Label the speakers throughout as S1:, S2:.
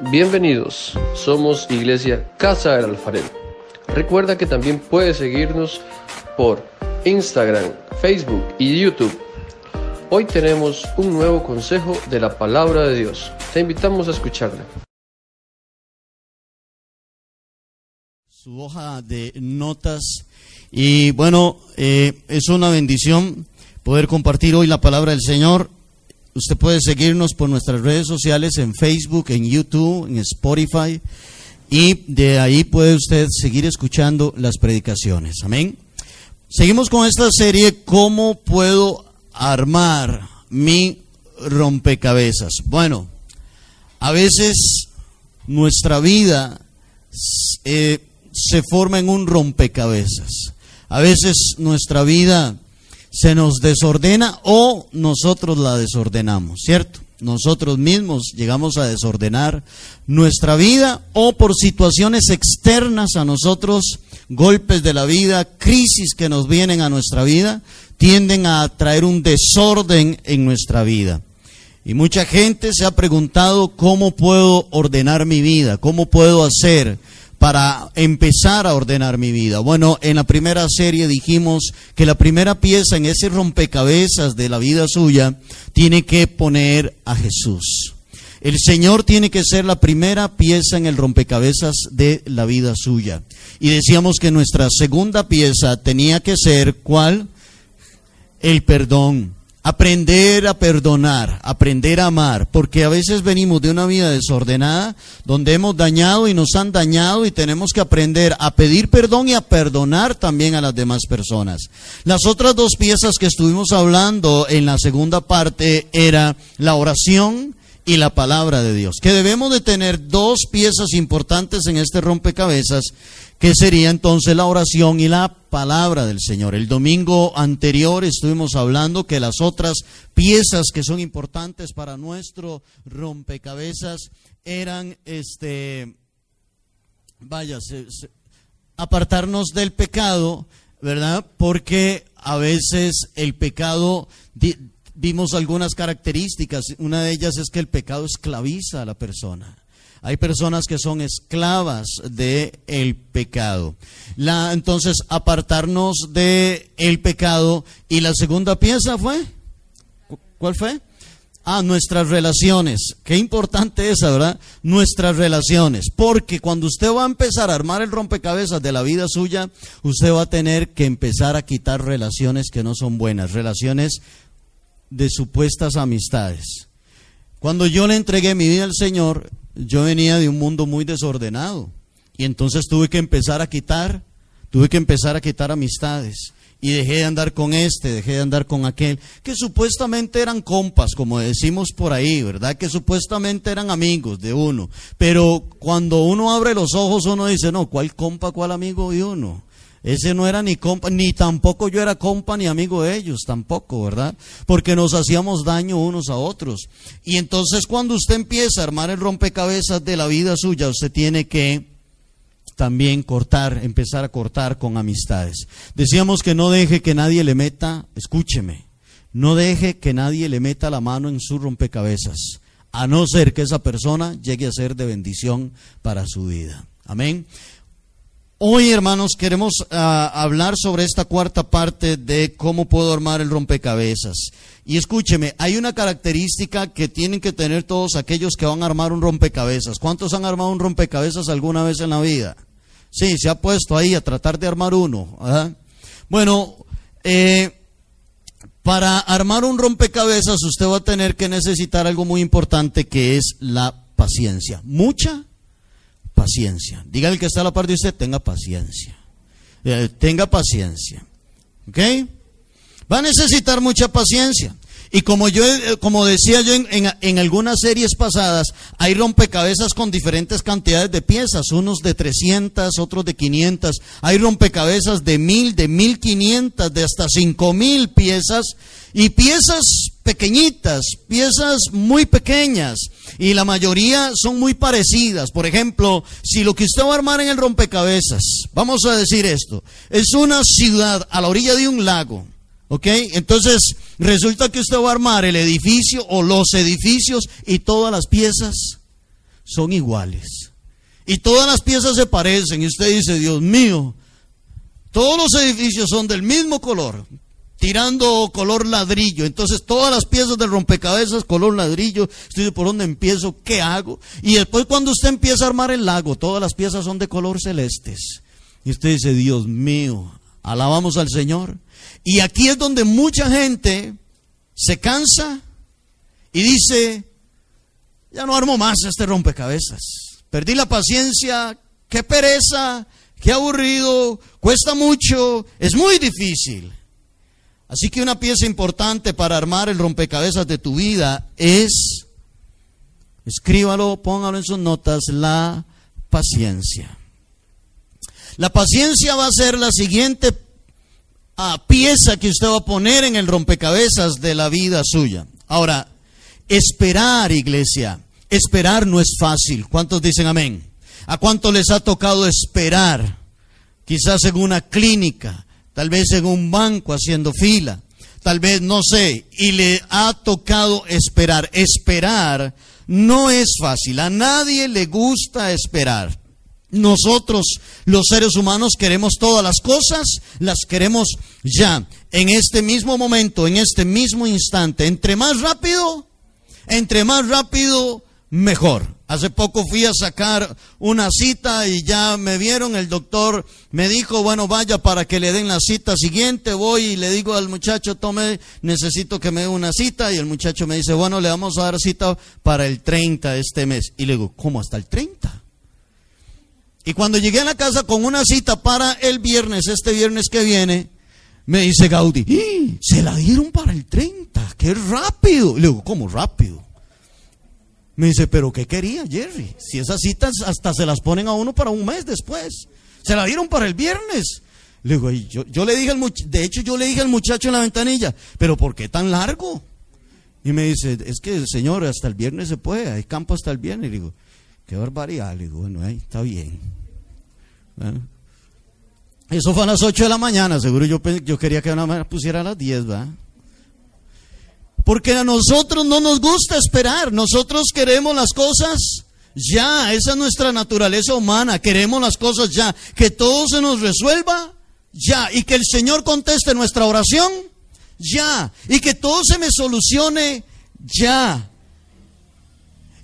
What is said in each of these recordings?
S1: Bienvenidos, somos Iglesia Casa del Alfarero. Recuerda que también puedes seguirnos por Instagram, Facebook y YouTube. Hoy tenemos un nuevo consejo de la palabra de Dios. Te invitamos a escucharla.
S2: Su hoja de notas. Y bueno, eh, es una bendición poder compartir hoy la palabra del Señor. Usted puede seguirnos por nuestras redes sociales en Facebook, en YouTube, en Spotify. Y de ahí puede usted seguir escuchando las predicaciones. Amén. Seguimos con esta serie, ¿cómo puedo armar mi rompecabezas? Bueno, a veces nuestra vida eh, se forma en un rompecabezas. A veces nuestra vida se nos desordena o nosotros la desordenamos, ¿cierto? Nosotros mismos llegamos a desordenar nuestra vida o por situaciones externas a nosotros, golpes de la vida, crisis que nos vienen a nuestra vida, tienden a traer un desorden en nuestra vida. Y mucha gente se ha preguntado cómo puedo ordenar mi vida, cómo puedo hacer para empezar a ordenar mi vida. Bueno, en la primera serie dijimos que la primera pieza en ese rompecabezas de la vida suya tiene que poner a Jesús. El Señor tiene que ser la primera pieza en el rompecabezas de la vida suya. Y decíamos que nuestra segunda pieza tenía que ser ¿cuál? El perdón. Aprender a perdonar, aprender a amar, porque a veces venimos de una vida desordenada, donde hemos dañado y nos han dañado y tenemos que aprender a pedir perdón y a perdonar también a las demás personas. Las otras dos piezas que estuvimos hablando en la segunda parte era la oración y la palabra de Dios, que debemos de tener dos piezas importantes en este rompecabezas que sería entonces la oración y la palabra del Señor. El domingo anterior estuvimos hablando que las otras piezas que son importantes para nuestro rompecabezas eran este vaya, apartarnos del pecado, ¿verdad? Porque a veces el pecado vimos algunas características, una de ellas es que el pecado esclaviza a la persona. Hay personas que son esclavas del el pecado. Entonces, apartarnos del el pecado. Y la segunda pieza fue, ¿cuál fue? Ah, nuestras relaciones. Qué importante es, ¿verdad? Nuestras relaciones. Porque cuando usted va a empezar a armar el rompecabezas de la vida suya, usted va a tener que empezar a quitar relaciones que no son buenas, relaciones de supuestas amistades. Cuando yo le entregué mi vida al Señor, yo venía de un mundo muy desordenado y entonces tuve que empezar a quitar, tuve que empezar a quitar amistades y dejé de andar con este, dejé de andar con aquel, que supuestamente eran compas, como decimos por ahí, ¿verdad? Que supuestamente eran amigos de uno, pero cuando uno abre los ojos uno dice, no, ¿cuál compa, cuál amigo de uno? Ese no era ni compa, ni tampoco yo era compa ni amigo de ellos, tampoco, ¿verdad? Porque nos hacíamos daño unos a otros. Y entonces cuando usted empieza a armar el rompecabezas de la vida suya, usted tiene que también cortar, empezar a cortar con amistades. Decíamos que no deje que nadie le meta, escúcheme, no deje que nadie le meta la mano en su rompecabezas, a no ser que esa persona llegue a ser de bendición para su vida. Amén. Hoy, hermanos, queremos ah, hablar sobre esta cuarta parte de cómo puedo armar el rompecabezas. Y escúcheme, hay una característica que tienen que tener todos aquellos que van a armar un rompecabezas. ¿Cuántos han armado un rompecabezas alguna vez en la vida? Sí, se ha puesto ahí a tratar de armar uno. Bueno, eh, para armar un rompecabezas usted va a tener que necesitar algo muy importante que es la paciencia. Mucha paciencia. Diga el que está a la par de usted, tenga paciencia. Eh, tenga paciencia. ¿Ok? Va a necesitar mucha paciencia. Y como yo, eh, como decía yo en, en, algunas series pasadas, hay rompecabezas con diferentes cantidades de piezas, unos de 300, otros de 500. Hay rompecabezas de 1000, de 1500, de hasta 5000 piezas. Y piezas pequeñitas, piezas muy pequeñas. Y la mayoría son muy parecidas. Por ejemplo, si lo que usted va a armar en el rompecabezas, vamos a decir esto, es una ciudad a la orilla de un lago. ¿Ok? Entonces, resulta que usted va a armar el edificio o los edificios y todas las piezas son iguales. Y todas las piezas se parecen. Y usted dice, Dios mío, todos los edificios son del mismo color, tirando color ladrillo. Entonces todas las piezas del rompecabezas color ladrillo. Dice, ¿por dónde empiezo? ¿Qué hago? Y después cuando usted empieza a armar el lago, todas las piezas son de color celestes. Y usted dice, Dios mío, alabamos al Señor. Y aquí es donde mucha gente se cansa y dice, ya no armo más este rompecabezas. Perdí la paciencia, qué pereza, qué aburrido, cuesta mucho, es muy difícil. Así que una pieza importante para armar el rompecabezas de tu vida es, escríbalo, póngalo en sus notas, la paciencia. La paciencia va a ser la siguiente ah, pieza que usted va a poner en el rompecabezas de la vida suya. Ahora, Esperar, iglesia. Esperar no es fácil. ¿Cuántos dicen amén? ¿A cuánto les ha tocado esperar? Quizás en una clínica, tal vez en un banco haciendo fila, tal vez no sé, y le ha tocado esperar. Esperar no es fácil. A nadie le gusta esperar. Nosotros, los seres humanos, queremos todas las cosas, las queremos ya, en este mismo momento, en este mismo instante. Entre más rápido, entre más rápido, mejor. Hace poco fui a sacar una cita y ya me vieron, el doctor me dijo, bueno, vaya para que le den la cita siguiente, voy y le digo al muchacho, tome, necesito que me dé una cita y el muchacho me dice, bueno, le vamos a dar cita para el 30 de este mes. Y le digo, ¿cómo hasta el 30? Y cuando llegué a la casa con una cita para el viernes, este viernes que viene, me dice Gaudí, ¡Ah! se la dieron para el 30, qué rápido. Le digo, ¿cómo rápido? Me dice, ¿pero qué quería Jerry? Si esas citas hasta se las ponen a uno para un mes después. Se la dieron para el viernes. Le digo, yo, yo le dije al muchacho, de hecho yo le dije al muchacho en la ventanilla, ¿pero por qué tan largo? Y me dice, es que señor, hasta el viernes se puede, hay campo hasta el viernes. Le digo, qué barbaridad. Le digo, bueno, ahí está bien. Eso fue a las 8 de la mañana, seguro yo, yo quería que una pusiera a las 10, ¿va? Porque a nosotros no nos gusta esperar, nosotros queremos las cosas ya, esa es nuestra naturaleza humana, queremos las cosas ya, que todo se nos resuelva ya. Y que el Señor conteste nuestra oración ya. Y que todo se me solucione ya.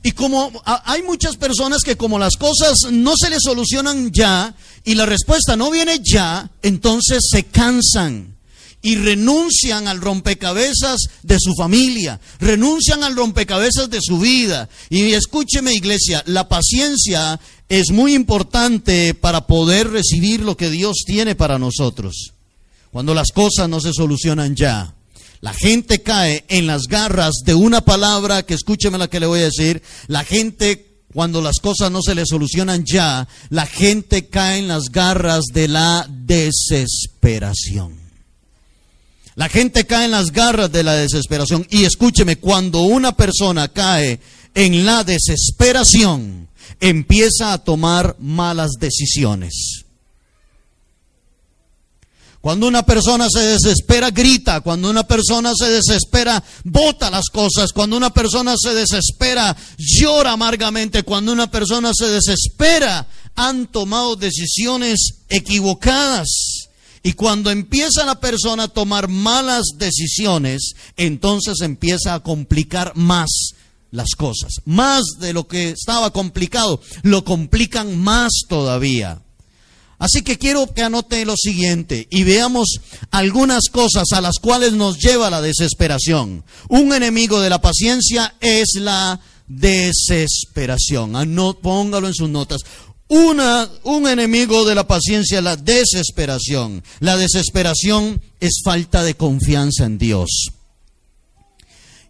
S2: Y como hay muchas personas que como las cosas no se les solucionan ya y la respuesta no viene ya, entonces se cansan y renuncian al rompecabezas de su familia, renuncian al rompecabezas de su vida. Y escúcheme iglesia, la paciencia es muy importante para poder recibir lo que Dios tiene para nosotros. Cuando las cosas no se solucionan ya. La gente cae en las garras de una palabra que escúcheme la que le voy a decir. La gente, cuando las cosas no se le solucionan ya, la gente cae en las garras de la desesperación. La gente cae en las garras de la desesperación. Y escúcheme, cuando una persona cae en la desesperación, empieza a tomar malas decisiones. Cuando una persona se desespera, grita. Cuando una persona se desespera, bota las cosas. Cuando una persona se desespera, llora amargamente. Cuando una persona se desespera, han tomado decisiones equivocadas. Y cuando empieza la persona a tomar malas decisiones, entonces empieza a complicar más las cosas. Más de lo que estaba complicado, lo complican más todavía. Así que quiero que anote lo siguiente y veamos algunas cosas a las cuales nos lleva la desesperación. Un enemigo de la paciencia es la desesperación. póngalo en sus notas. Una, un enemigo de la paciencia es la desesperación. La desesperación es falta de confianza en Dios.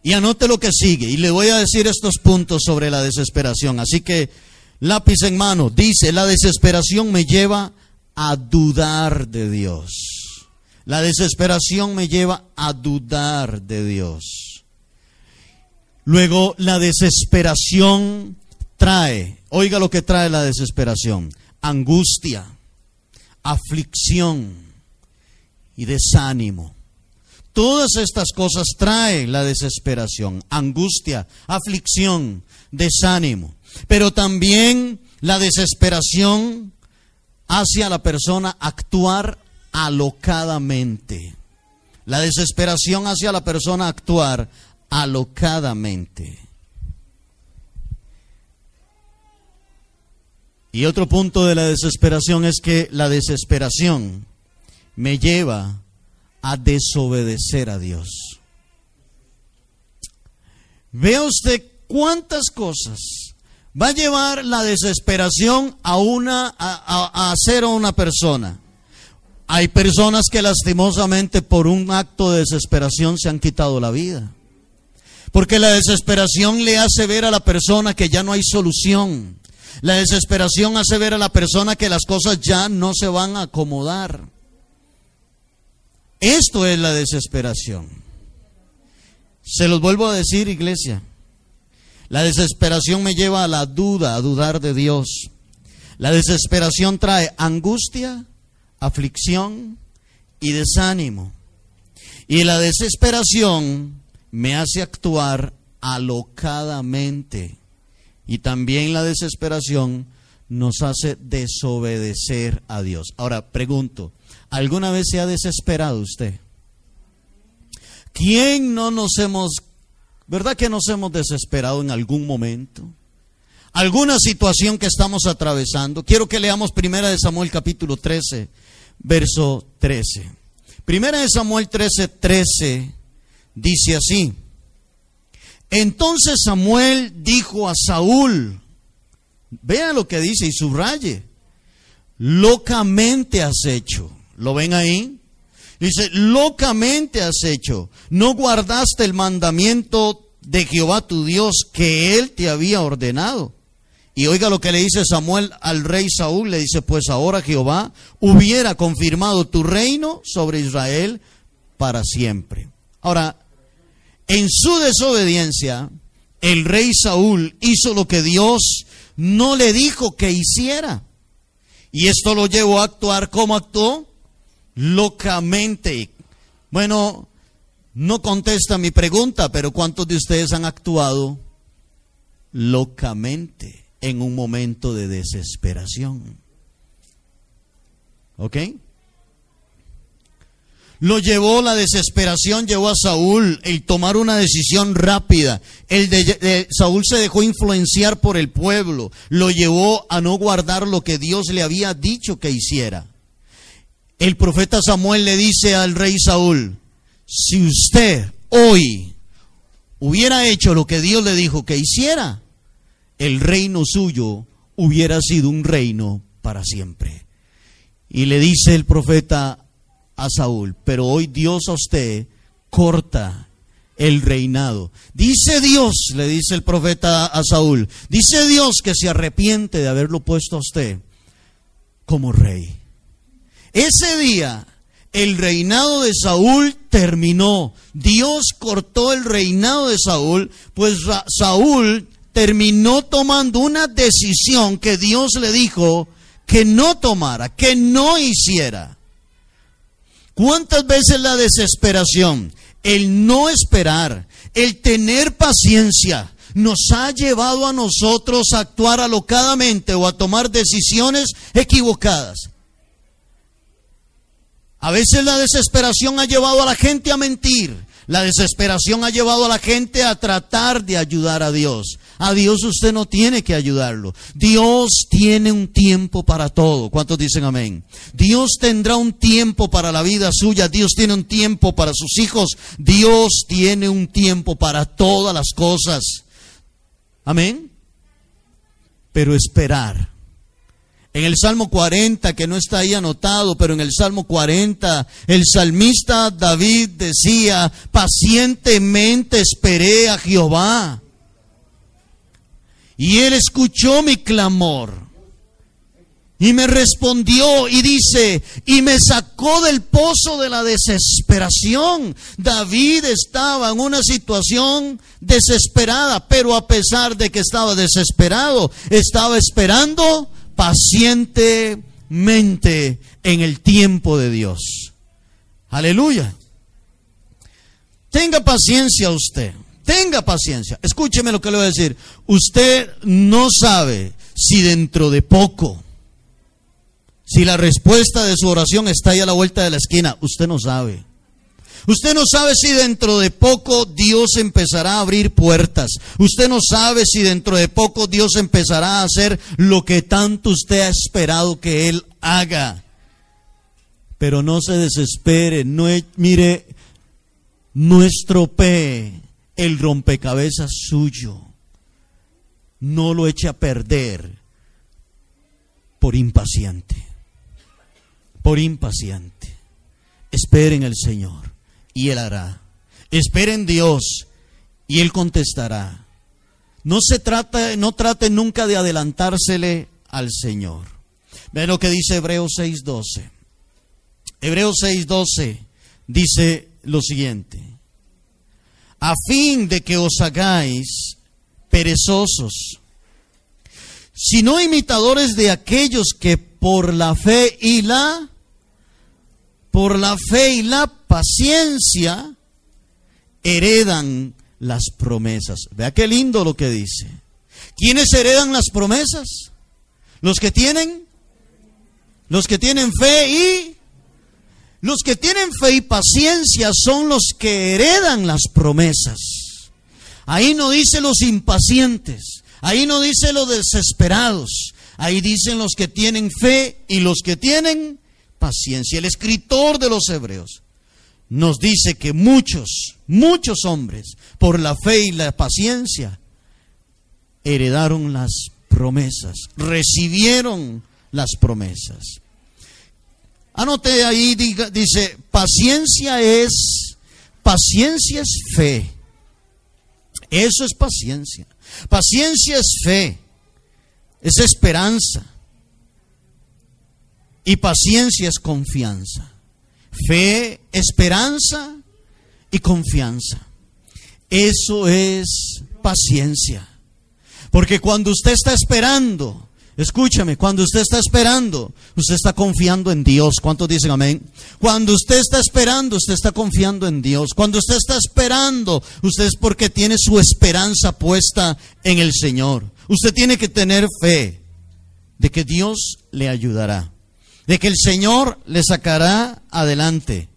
S2: Y anote lo que sigue. Y le voy a decir estos puntos sobre la desesperación. Así que lápiz en mano, dice, la desesperación me lleva a dudar de Dios. La desesperación me lleva a dudar de Dios. Luego, la desesperación trae, oiga lo que trae la desesperación, angustia, aflicción y desánimo. Todas estas cosas traen la desesperación, angustia, aflicción, desánimo. Pero también la desesperación hace a la persona actuar alocadamente. La desesperación hace a la persona actuar alocadamente. Y otro punto de la desesperación es que la desesperación me lleva a desobedecer a Dios. Vea usted cuántas cosas va a llevar la desesperación a una a, hacer a una persona. Hay personas que lastimosamente por un acto de desesperación se han quitado la vida. Porque la desesperación le hace ver a la persona que ya no hay solución. La desesperación hace ver a la persona que las cosas ya no se van a acomodar. Esto es la desesperación. Se los vuelvo a decir, iglesia. La desesperación me lleva a la duda, a dudar de Dios. La desesperación trae angustia, aflicción y desánimo. Y la desesperación me hace actuar alocadamente. Y también la desesperación nos hace desobedecer a Dios. Ahora, pregunto, ¿alguna vez se ha desesperado usted? ¿Quién no nos hemos, verdad que nos hemos desesperado en algún momento? ¿Alguna situación que estamos atravesando? Quiero que leamos Primera de Samuel capítulo 13, verso 13. Primera de Samuel 13, 13 dice así. Entonces Samuel dijo a Saúl, vea lo que dice y subraye, locamente has hecho. ¿Lo ven ahí? Dice, locamente has hecho. No guardaste el mandamiento de Jehová tu Dios que él te había ordenado. Y oiga lo que le dice Samuel al rey Saúl, le dice, pues ahora Jehová hubiera confirmado tu reino sobre Israel para siempre. Ahora, en su desobediencia, el rey Saúl hizo lo que Dios no le dijo que hiciera. Y esto lo llevó a actuar como actuó, locamente. Bueno, no contesta mi pregunta, pero ¿cuántos de ustedes han actuado locamente en un momento de desesperación? ¿Ok? Lo llevó la desesperación, llevó a Saúl el tomar una decisión rápida. El de, Saúl se dejó influenciar por el pueblo, lo llevó a no guardar lo que Dios le había dicho que hiciera. El profeta Samuel le dice al rey Saúl, si usted hoy hubiera hecho lo que Dios le dijo que hiciera, el reino suyo hubiera sido un reino para siempre. Y le dice el profeta a Saúl, pero hoy Dios a usted corta el reinado. Dice Dios, le dice el profeta a Saúl, dice Dios que se arrepiente de haberlo puesto a usted como rey. Ese día el reinado de Saúl terminó. Dios cortó el reinado de Saúl, pues Saúl terminó tomando una decisión que Dios le dijo que no tomara, que no hiciera. ¿Cuántas veces la desesperación, el no esperar, el tener paciencia, nos ha llevado a nosotros a actuar alocadamente o a tomar decisiones equivocadas? A veces la desesperación ha llevado a la gente a mentir. La desesperación ha llevado a la gente a tratar de ayudar a Dios. A Dios usted no tiene que ayudarlo. Dios tiene un tiempo para todo. ¿Cuántos dicen amén? Dios tendrá un tiempo para la vida suya. Dios tiene un tiempo para sus hijos. Dios tiene un tiempo para todas las cosas. Amén. Pero esperar. En el Salmo 40, que no está ahí anotado, pero en el Salmo 40, el salmista David decía, pacientemente esperé a Jehová y él escuchó mi clamor. Y me respondió y dice, y me sacó del pozo de la desesperación. David estaba en una situación desesperada, pero a pesar de que estaba desesperado, estaba esperando pacientemente en el tiempo de Dios. Aleluya. Tenga paciencia usted. Tenga paciencia. Escúcheme lo que le voy a decir. Usted no sabe si dentro de poco, si la respuesta de su oración está ahí a la vuelta de la esquina, usted no sabe. Usted no sabe si dentro de poco Dios empezará a abrir puertas. Usted no sabe si dentro de poco Dios empezará a hacer lo que tanto usted ha esperado que Él haga. Pero no se desespere, no mire, no estropee el rompecabezas suyo. No lo eche a perder por impaciente. Por impaciente. Esperen el Señor y Él hará. Esperen Dios y Él contestará. No se trata, no trate nunca de adelantársele al Señor. Ve lo que dice Hebreos 6:12. Hebreos 6:12 dice lo siguiente: A fin de que os hagáis perezosos, sino imitadores de aquellos que por la fe y la por la fe y la paciencia heredan las promesas. Vea qué lindo lo que dice. ¿Quiénes heredan las promesas? Los que tienen, los que tienen fe y los que tienen fe y paciencia son los que heredan las promesas. Ahí no dice los impacientes, ahí no dice los desesperados, ahí dicen los que tienen fe y los que tienen paciencia. El escritor de los Hebreos nos dice que muchos, muchos hombres, por la fe y la paciencia, heredaron las promesas, recibieron las promesas. Anote ahí, dice, paciencia es, paciencia es fe. Eso es paciencia. Paciencia es fe, es esperanza. Y paciencia es confianza. Fe, esperanza y confianza. Eso es paciencia. Porque cuando usted está esperando, escúchame, cuando usted está esperando, usted está confiando en Dios. ¿Cuántos dicen amén? Cuando usted está esperando, usted está confiando en Dios. Cuando usted está esperando, usted es porque tiene su esperanza puesta en el Señor. Usted tiene que tener fe de que Dios le ayudará de que el Señor le sacará adelante.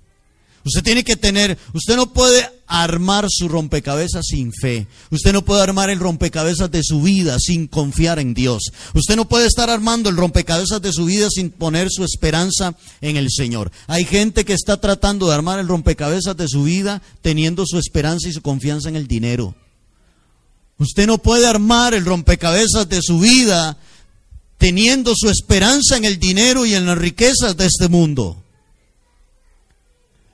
S2: Usted tiene que tener, usted no puede armar su rompecabezas sin fe. Usted no puede armar el rompecabezas de su vida sin confiar en Dios. Usted no puede estar armando el rompecabezas de su vida sin poner su esperanza en el Señor. Hay gente que está tratando de armar el rompecabezas de su vida teniendo su esperanza y su confianza en el dinero. Usted no puede armar el rompecabezas de su vida teniendo su esperanza en el dinero y en las riquezas de este mundo.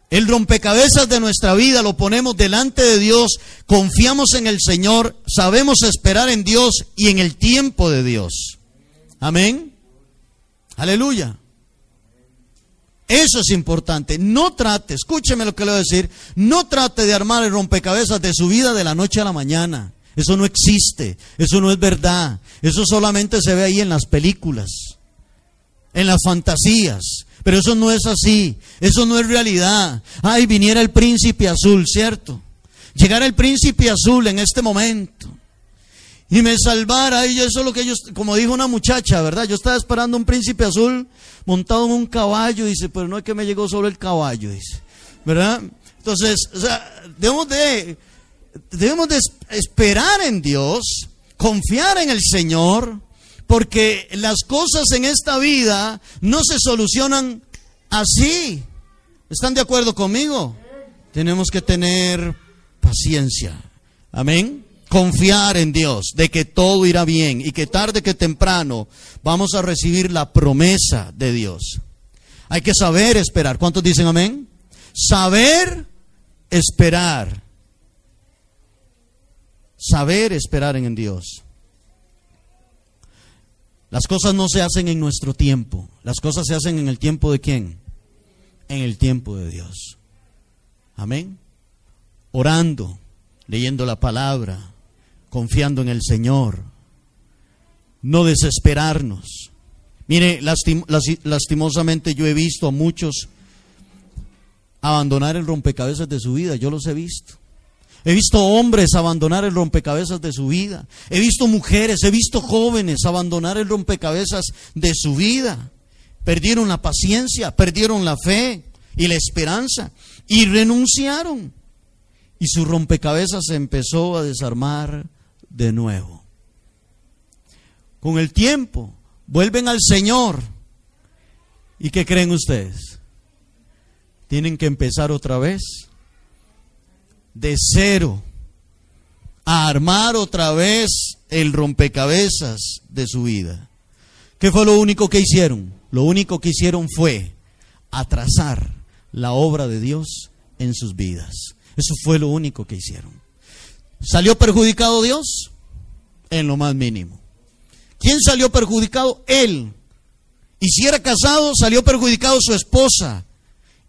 S2: El rompecabezas de nuestra vida lo ponemos delante de Dios, confiamos en el Señor, sabemos esperar en Dios y en el tiempo de Dios. Amén. Aleluya. Eso es importante. No trate, escúcheme lo que le voy a decir, no trate de armar el rompecabezas de su vida de la noche a la mañana. Eso no existe, eso no es verdad, eso solamente se ve ahí en las películas, en las fantasías, pero eso no es así, eso no es realidad. Ay, viniera el príncipe azul, ¿cierto? Llegara el príncipe azul en este momento y me salvara, y eso es lo que ellos, como dijo una muchacha, ¿verdad? Yo estaba esperando un príncipe azul montado en un caballo, dice, pero no es que me llegó sobre el caballo, dice, ¿verdad? Entonces, o sea, debemos de debemos de esperar en Dios, confiar en el Señor, porque las cosas en esta vida no se solucionan así. ¿Están de acuerdo conmigo? Tenemos que tener paciencia. Amén. Confiar en Dios de que todo irá bien y que tarde que temprano vamos a recibir la promesa de Dios. Hay que saber esperar. ¿Cuántos dicen amén? Saber esperar saber esperar en Dios. Las cosas no se hacen en nuestro tiempo, las cosas se hacen en el tiempo de quién? En el tiempo de Dios. Amén. Orando, leyendo la palabra, confiando en el Señor. No desesperarnos. Mire, lastimosamente yo he visto a muchos abandonar el rompecabezas de su vida, yo los he visto. He visto hombres abandonar el rompecabezas de su vida. He visto mujeres, he visto jóvenes abandonar el rompecabezas de su vida. Perdieron la paciencia, perdieron la fe y la esperanza y renunciaron. Y su rompecabezas se empezó a desarmar de nuevo. Con el tiempo, vuelven al Señor. ¿Y qué creen ustedes? Tienen que empezar otra vez de cero a armar otra vez el rompecabezas de su vida. ¿Qué fue lo único que hicieron? Lo único que hicieron fue atrasar la obra de Dios en sus vidas. Eso fue lo único que hicieron. ¿Salió perjudicado Dios? En lo más mínimo. ¿Quién salió perjudicado? Él. Y si era casado, salió perjudicado su esposa.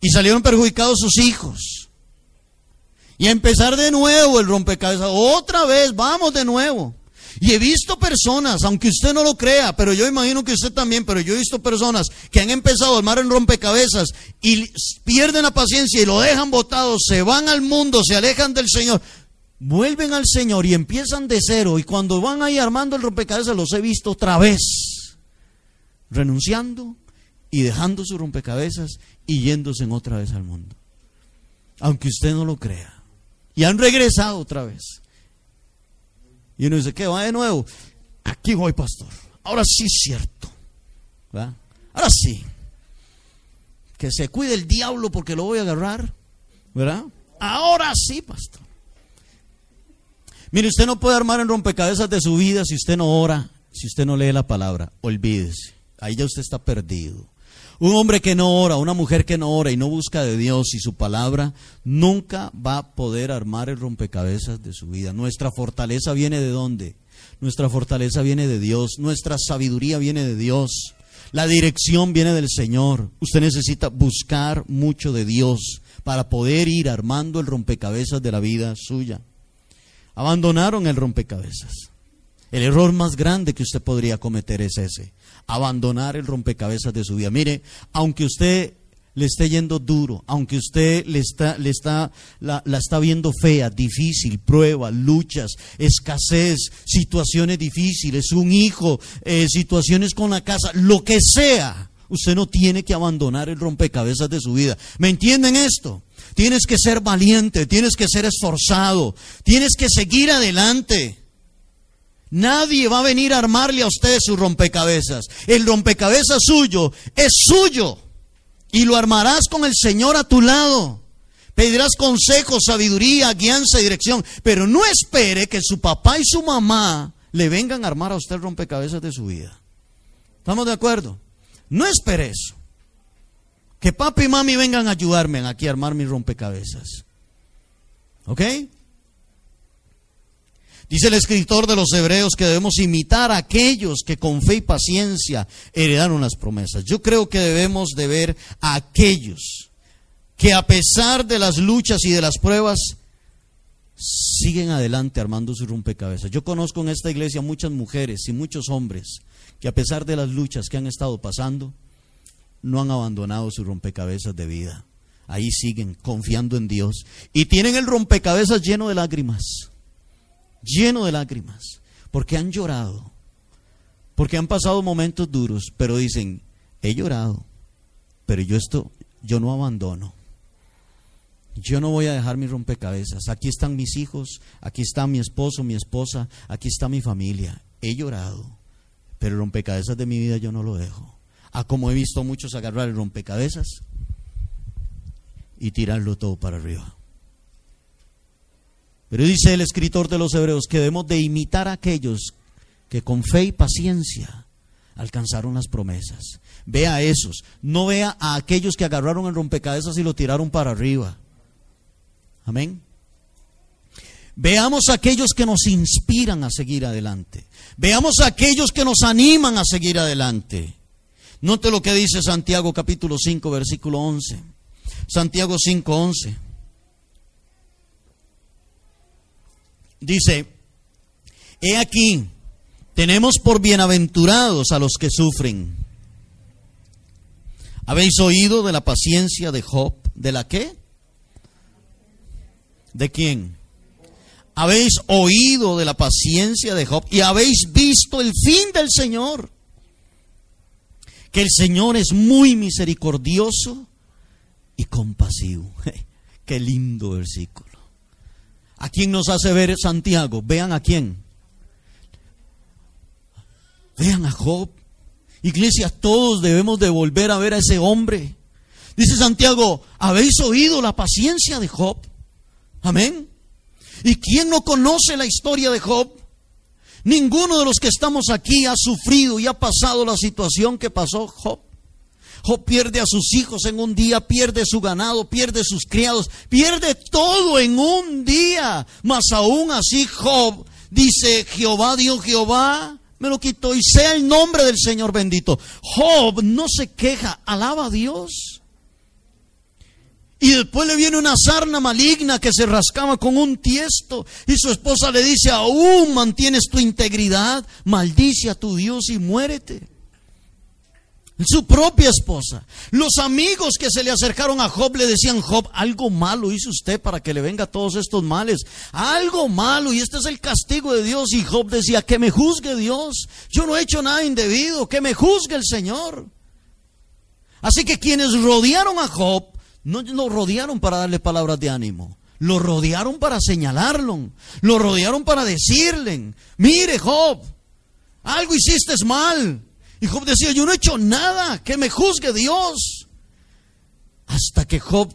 S2: Y salieron perjudicados sus hijos. Y empezar de nuevo el rompecabezas. Otra vez, vamos de nuevo. Y he visto personas, aunque usted no lo crea, pero yo imagino que usted también, pero yo he visto personas que han empezado a armar el rompecabezas y pierden la paciencia y lo dejan botado, se van al mundo, se alejan del Señor, vuelven al Señor y empiezan de cero. Y cuando van ahí armando el rompecabezas, los he visto otra vez, renunciando y dejando su rompecabezas y yéndose en otra vez al mundo. Aunque usted no lo crea. Y han regresado otra vez. Y uno dice, ¿qué va de nuevo? Aquí voy, pastor. Ahora sí es cierto. Ahora sí. Que se cuide el diablo porque lo voy a agarrar. ¿Verdad? Ahora sí, pastor. Mire, usted no puede armar en rompecabezas de su vida si usted no ora, si usted no lee la palabra. Olvídese. Ahí ya usted está perdido. Un hombre que no ora, una mujer que no ora y no busca de Dios y su palabra, nunca va a poder armar el rompecabezas de su vida. Nuestra fortaleza viene de dónde? Nuestra fortaleza viene de Dios, nuestra sabiduría viene de Dios, la dirección viene del Señor. Usted necesita buscar mucho de Dios para poder ir armando el rompecabezas de la vida suya. Abandonaron el rompecabezas. El error más grande que usted podría cometer es ese abandonar el rompecabezas de su vida. Mire, aunque usted le esté yendo duro, aunque usted le está, le está, la, está viendo fea, difícil, pruebas, luchas, escasez, situaciones difíciles, un hijo, eh, situaciones con la casa, lo que sea, usted no tiene que abandonar el rompecabezas de su vida. ¿Me entienden esto? Tienes que ser valiente, tienes que ser esforzado, tienes que seguir adelante. Nadie va a venir a armarle a usted su rompecabezas. El rompecabezas suyo es suyo. Y lo armarás con el Señor a tu lado. Pedirás consejo, sabiduría, guianza y dirección. Pero no espere que su papá y su mamá le vengan a armar a usted el rompecabezas de su vida. ¿Estamos de acuerdo? No espere eso. Que papi y mami vengan a ayudarme aquí a armar mis rompecabezas. ¿Ok? Dice el escritor de los Hebreos que debemos imitar a aquellos que con fe y paciencia heredaron las promesas. Yo creo que debemos de ver a aquellos que a pesar de las luchas y de las pruebas siguen adelante armando su rompecabezas. Yo conozco en esta iglesia muchas mujeres y muchos hombres que a pesar de las luchas que han estado pasando, no han abandonado su rompecabezas de vida. Ahí siguen confiando en Dios y tienen el rompecabezas lleno de lágrimas lleno de lágrimas, porque han llorado, porque han pasado momentos duros, pero dicen, he llorado, pero yo esto, yo no abandono. Yo no voy a dejar mi rompecabezas. Aquí están mis hijos, aquí está mi esposo, mi esposa, aquí está mi familia. He llorado, pero el rompecabezas de mi vida yo no lo dejo. A como he visto muchos agarrar el rompecabezas y tirarlo todo para arriba. Pero dice el escritor de los Hebreos que debemos de imitar a aquellos que con fe y paciencia alcanzaron las promesas. Vea a esos, no vea a aquellos que agarraron el rompecabezas y lo tiraron para arriba. Amén. Veamos a aquellos que nos inspiran a seguir adelante. Veamos a aquellos que nos animan a seguir adelante. Note lo que dice Santiago capítulo 5 versículo 11. Santiago 5, 11. Dice, he aquí, tenemos por bienaventurados a los que sufren. ¿Habéis oído de la paciencia de Job? ¿De la qué? ¿De quién? habéis oído de la paciencia de Job y habéis visto el fin del Señor. Que el Señor es muy misericordioso y compasivo. Qué lindo versículo. ¿A quién nos hace ver Santiago? Vean a quién. Vean a Job. Iglesia, todos debemos de volver a ver a ese hombre. Dice Santiago, ¿habéis oído la paciencia de Job? Amén. ¿Y quién no conoce la historia de Job? Ninguno de los que estamos aquí ha sufrido y ha pasado la situación que pasó Job. Job pierde a sus hijos en un día, pierde su ganado, pierde sus criados, pierde todo en un día. Mas aún así Job dice, Jehová dio Jehová, me lo quitó y sea el nombre del Señor bendito. Job no se queja, alaba a Dios. Y después le viene una sarna maligna que se rascaba con un tiesto. Y su esposa le dice, aún mantienes tu integridad, maldice a tu Dios y muérete. Su propia esposa. Los amigos que se le acercaron a Job le decían, Job, algo malo hizo usted para que le venga todos estos males. Algo malo y este es el castigo de Dios. Y Job decía, que me juzgue Dios. Yo no he hecho nada indebido, que me juzgue el Señor. Así que quienes rodearon a Job no lo rodearon para darle palabras de ánimo. Lo rodearon para señalarlo. Lo rodearon para decirle, mire Job, algo hiciste mal. Y Job decía, yo no he hecho nada, que me juzgue Dios. Hasta que Job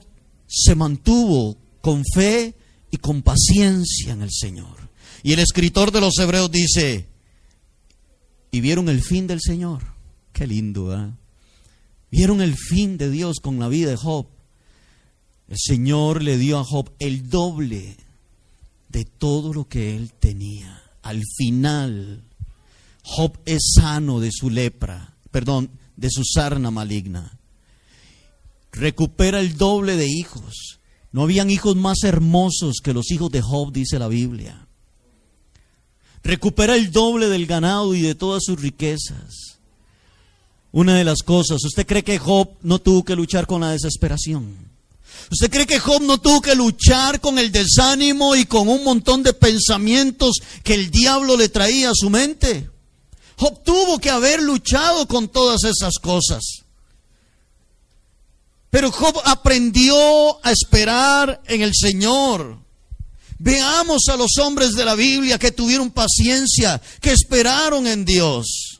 S2: se mantuvo con fe y con paciencia en el Señor. Y el escritor de los Hebreos dice, y vieron el fin del Señor. Qué lindo, ¿eh? Vieron el fin de Dios con la vida de Job. El Señor le dio a Job el doble de todo lo que él tenía. Al final, Job es sano de su lepra, perdón, de su sarna maligna. Recupera el doble de hijos. No habían hijos más hermosos que los hijos de Job, dice la Biblia. Recupera el doble del ganado y de todas sus riquezas. Una de las cosas, ¿usted cree que Job no tuvo que luchar con la desesperación? ¿Usted cree que Job no tuvo que luchar con el desánimo y con un montón de pensamientos que el diablo le traía a su mente? Job tuvo que haber luchado con todas esas cosas. Pero Job aprendió a esperar en el Señor. Veamos a los hombres de la Biblia que tuvieron paciencia, que esperaron en Dios.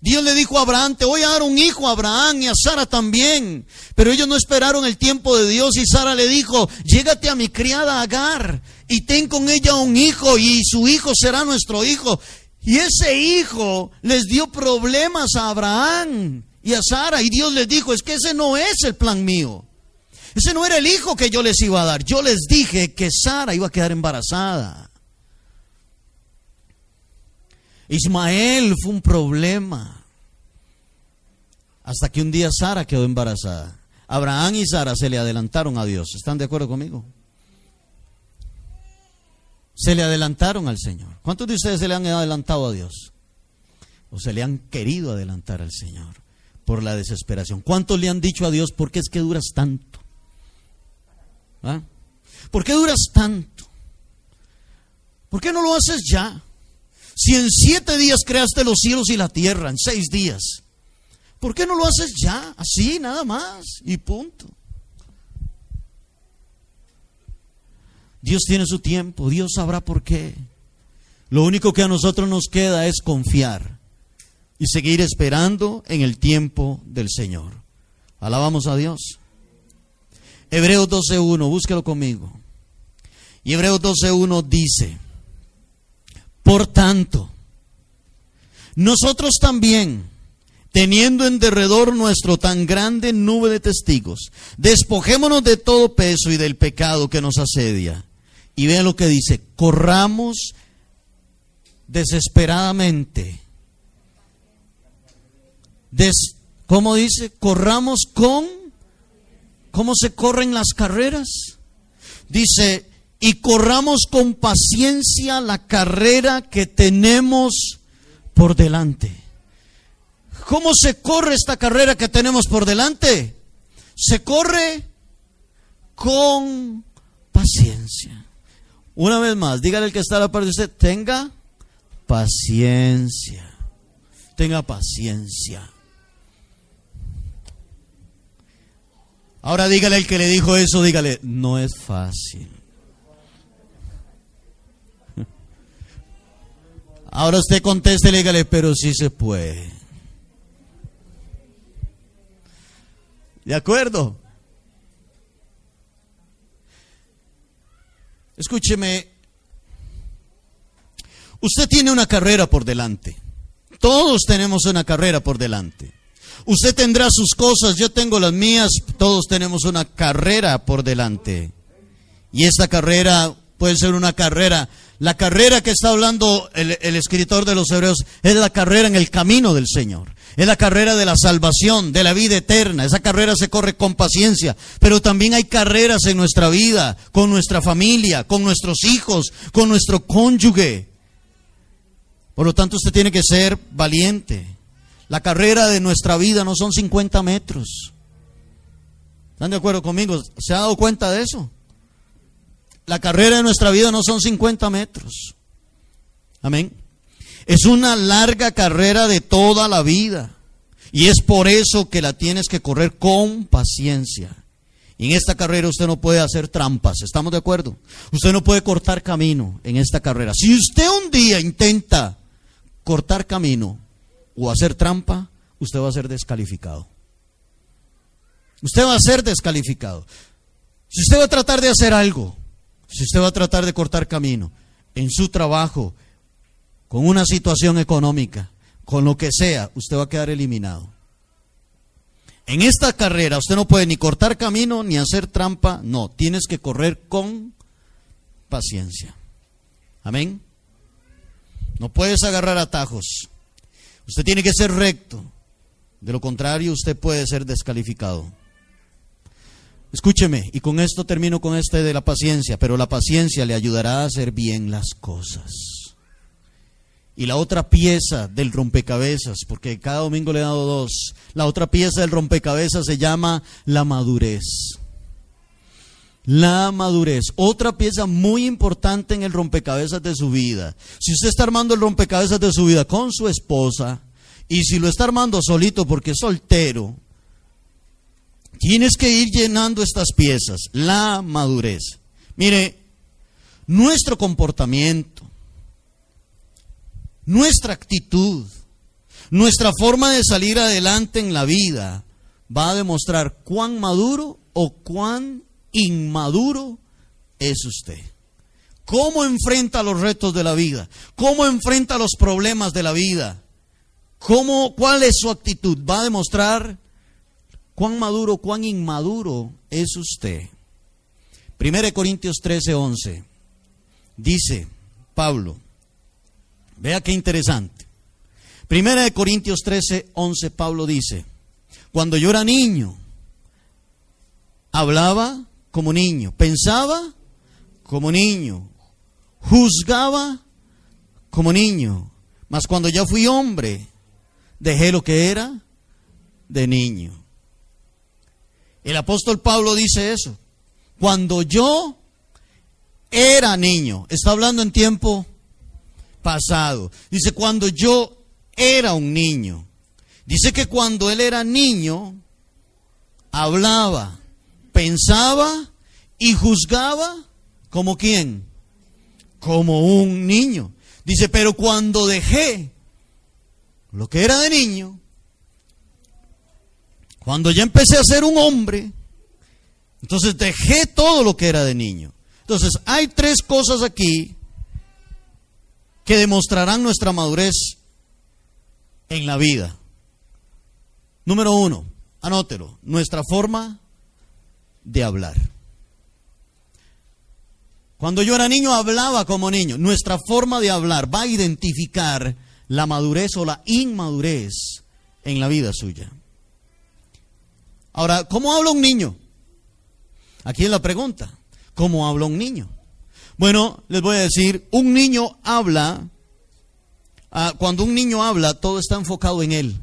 S2: Dios le dijo a Abraham, te voy a dar un hijo a Abraham y a Sara también. Pero ellos no esperaron el tiempo de Dios y Sara le dijo, llégate a mi criada Agar y ten con ella un hijo y su hijo será nuestro hijo. Y ese hijo les dio problemas a Abraham y a Sara y Dios les dijo, es que ese no es el plan mío. Ese no era el hijo que yo les iba a dar. Yo les dije que Sara iba a quedar embarazada. Ismael fue un problema. Hasta que un día Sara quedó embarazada. Abraham y Sara se le adelantaron a Dios. ¿Están de acuerdo conmigo? Se le adelantaron al Señor. ¿Cuántos de ustedes se le han adelantado a Dios? O se le han querido adelantar al Señor por la desesperación. ¿Cuántos le han dicho a Dios, ¿por qué es que duras tanto? ¿Ah? ¿Por qué duras tanto? ¿Por qué no lo haces ya? Si en siete días creaste los cielos y la tierra, en seis días. ¿Por qué no lo haces ya? Así, nada más. Y punto. Dios tiene su tiempo, Dios sabrá por qué. Lo único que a nosotros nos queda es confiar y seguir esperando en el tiempo del Señor. Alabamos a Dios. Hebreos 12.1, búsquelo conmigo. Y Hebreos 12.1 dice, por tanto, nosotros también, teniendo en derredor nuestro tan grande nube de testigos, despojémonos de todo peso y del pecado que nos asedia. Y vean lo que dice, corramos desesperadamente. ¿Cómo dice? Corramos con... ¿Cómo se corren las carreras? Dice, y corramos con paciencia la carrera que tenemos por delante. ¿Cómo se corre esta carrera que tenemos por delante? Se corre con paciencia. Una vez más, dígale al que está a la parte de usted, tenga paciencia. Tenga paciencia. Ahora dígale al que le dijo eso, dígale, no es fácil. Ahora usted conteste dígale, pero sí se puede. ¿De acuerdo? Escúcheme, usted tiene una carrera por delante. Todos tenemos una carrera por delante. Usted tendrá sus cosas, yo tengo las mías, todos tenemos una carrera por delante. Y esta carrera puede ser una carrera. La carrera que está hablando el, escritor de los Hebreos es la carrera en el camino del Señor. Es la carrera de la salvación, de la vida eterna. Esa carrera se corre con paciencia. Pero también hay carreras en nuestra vida, con nuestra familia, con nuestros hijos, con nuestro cónyuge. Por lo tanto, usted tiene que ser valiente. La carrera de nuestra vida no son 50 metros. ¿Están de acuerdo conmigo? ¿Se ha dado cuenta de eso? La carrera de nuestra vida no son 50 metros. Amén. Es una larga carrera de toda la vida. Y es por eso que la tienes que correr con paciencia. En esta carrera usted no puede hacer trampas, ¿estamos de acuerdo? Usted no puede cortar camino en esta carrera. Si usted un día intenta cortar camino o hacer trampa, usted va a ser descalificado. Usted va a ser descalificado. Si usted va a tratar de hacer algo, si usted va a tratar de cortar camino en su trabajo, con una situación económica, con lo que sea, usted va a quedar eliminado. En esta carrera usted no puede ni cortar camino ni hacer trampa, no, tienes que correr con paciencia. Amén. No puedes agarrar atajos. Usted tiene que ser recto. De lo contrario, usted puede ser descalificado. Escúcheme, y con esto termino con este de la paciencia, pero la paciencia le ayudará a hacer bien las cosas. Y la otra pieza del rompecabezas, porque cada domingo le he dado dos, la otra pieza del rompecabezas se llama la madurez. La madurez, otra pieza muy importante en el rompecabezas de su vida. Si usted está armando el rompecabezas de su vida con su esposa, y si lo está armando solito porque es soltero, tienes que ir llenando estas piezas. La madurez. Mire, nuestro comportamiento, nuestra actitud, nuestra forma de salir adelante en la vida va a demostrar cuán maduro o cuán inmaduro es usted. ¿Cómo enfrenta los retos de la vida? ¿Cómo enfrenta los problemas de la vida? ¿Cómo, ¿Cuál es su actitud? Va a demostrar cuán maduro, cuán inmaduro es usted. 1 Corintios 13, 11. Dice Pablo, Vea qué interesante. Primera de Corintios 13, 11, Pablo dice, cuando yo era niño, hablaba como niño, pensaba como niño, juzgaba como niño, mas cuando ya fui hombre, dejé lo que era de niño. El apóstol Pablo dice eso. Cuando yo era niño, está hablando en tiempo pasado. Dice, cuando yo era un niño. Dice que cuando él era niño, hablaba, pensaba y juzgaba como quién? Como un niño. Dice, pero cuando dejé lo que era de niño, cuando ya empecé a ser un hombre, entonces dejé todo lo que era de niño. Entonces, hay tres cosas aquí que demostrarán nuestra madurez en la vida. Número uno, anótelo, nuestra forma de hablar. Cuando yo era niño hablaba como niño. Nuestra forma de hablar va a identificar la madurez o la inmadurez en la vida suya. Ahora, ¿cómo habla un niño? Aquí es la pregunta. ¿Cómo habla un niño? Bueno, les voy a decir, un niño habla, ah, cuando un niño habla, todo está enfocado en él.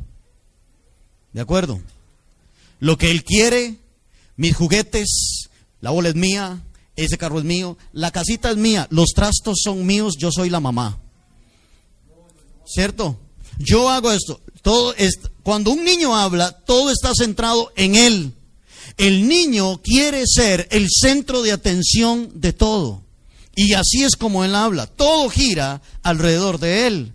S2: ¿De acuerdo? Lo que él quiere, mis juguetes, la bola es mía, ese carro es mío, la casita es mía, los trastos son míos, yo soy la mamá. ¿Cierto? Yo hago esto. Todo es, cuando un niño habla, todo está centrado en él. El niño quiere ser el centro de atención de todo. Y así es como él habla. Todo gira alrededor de él.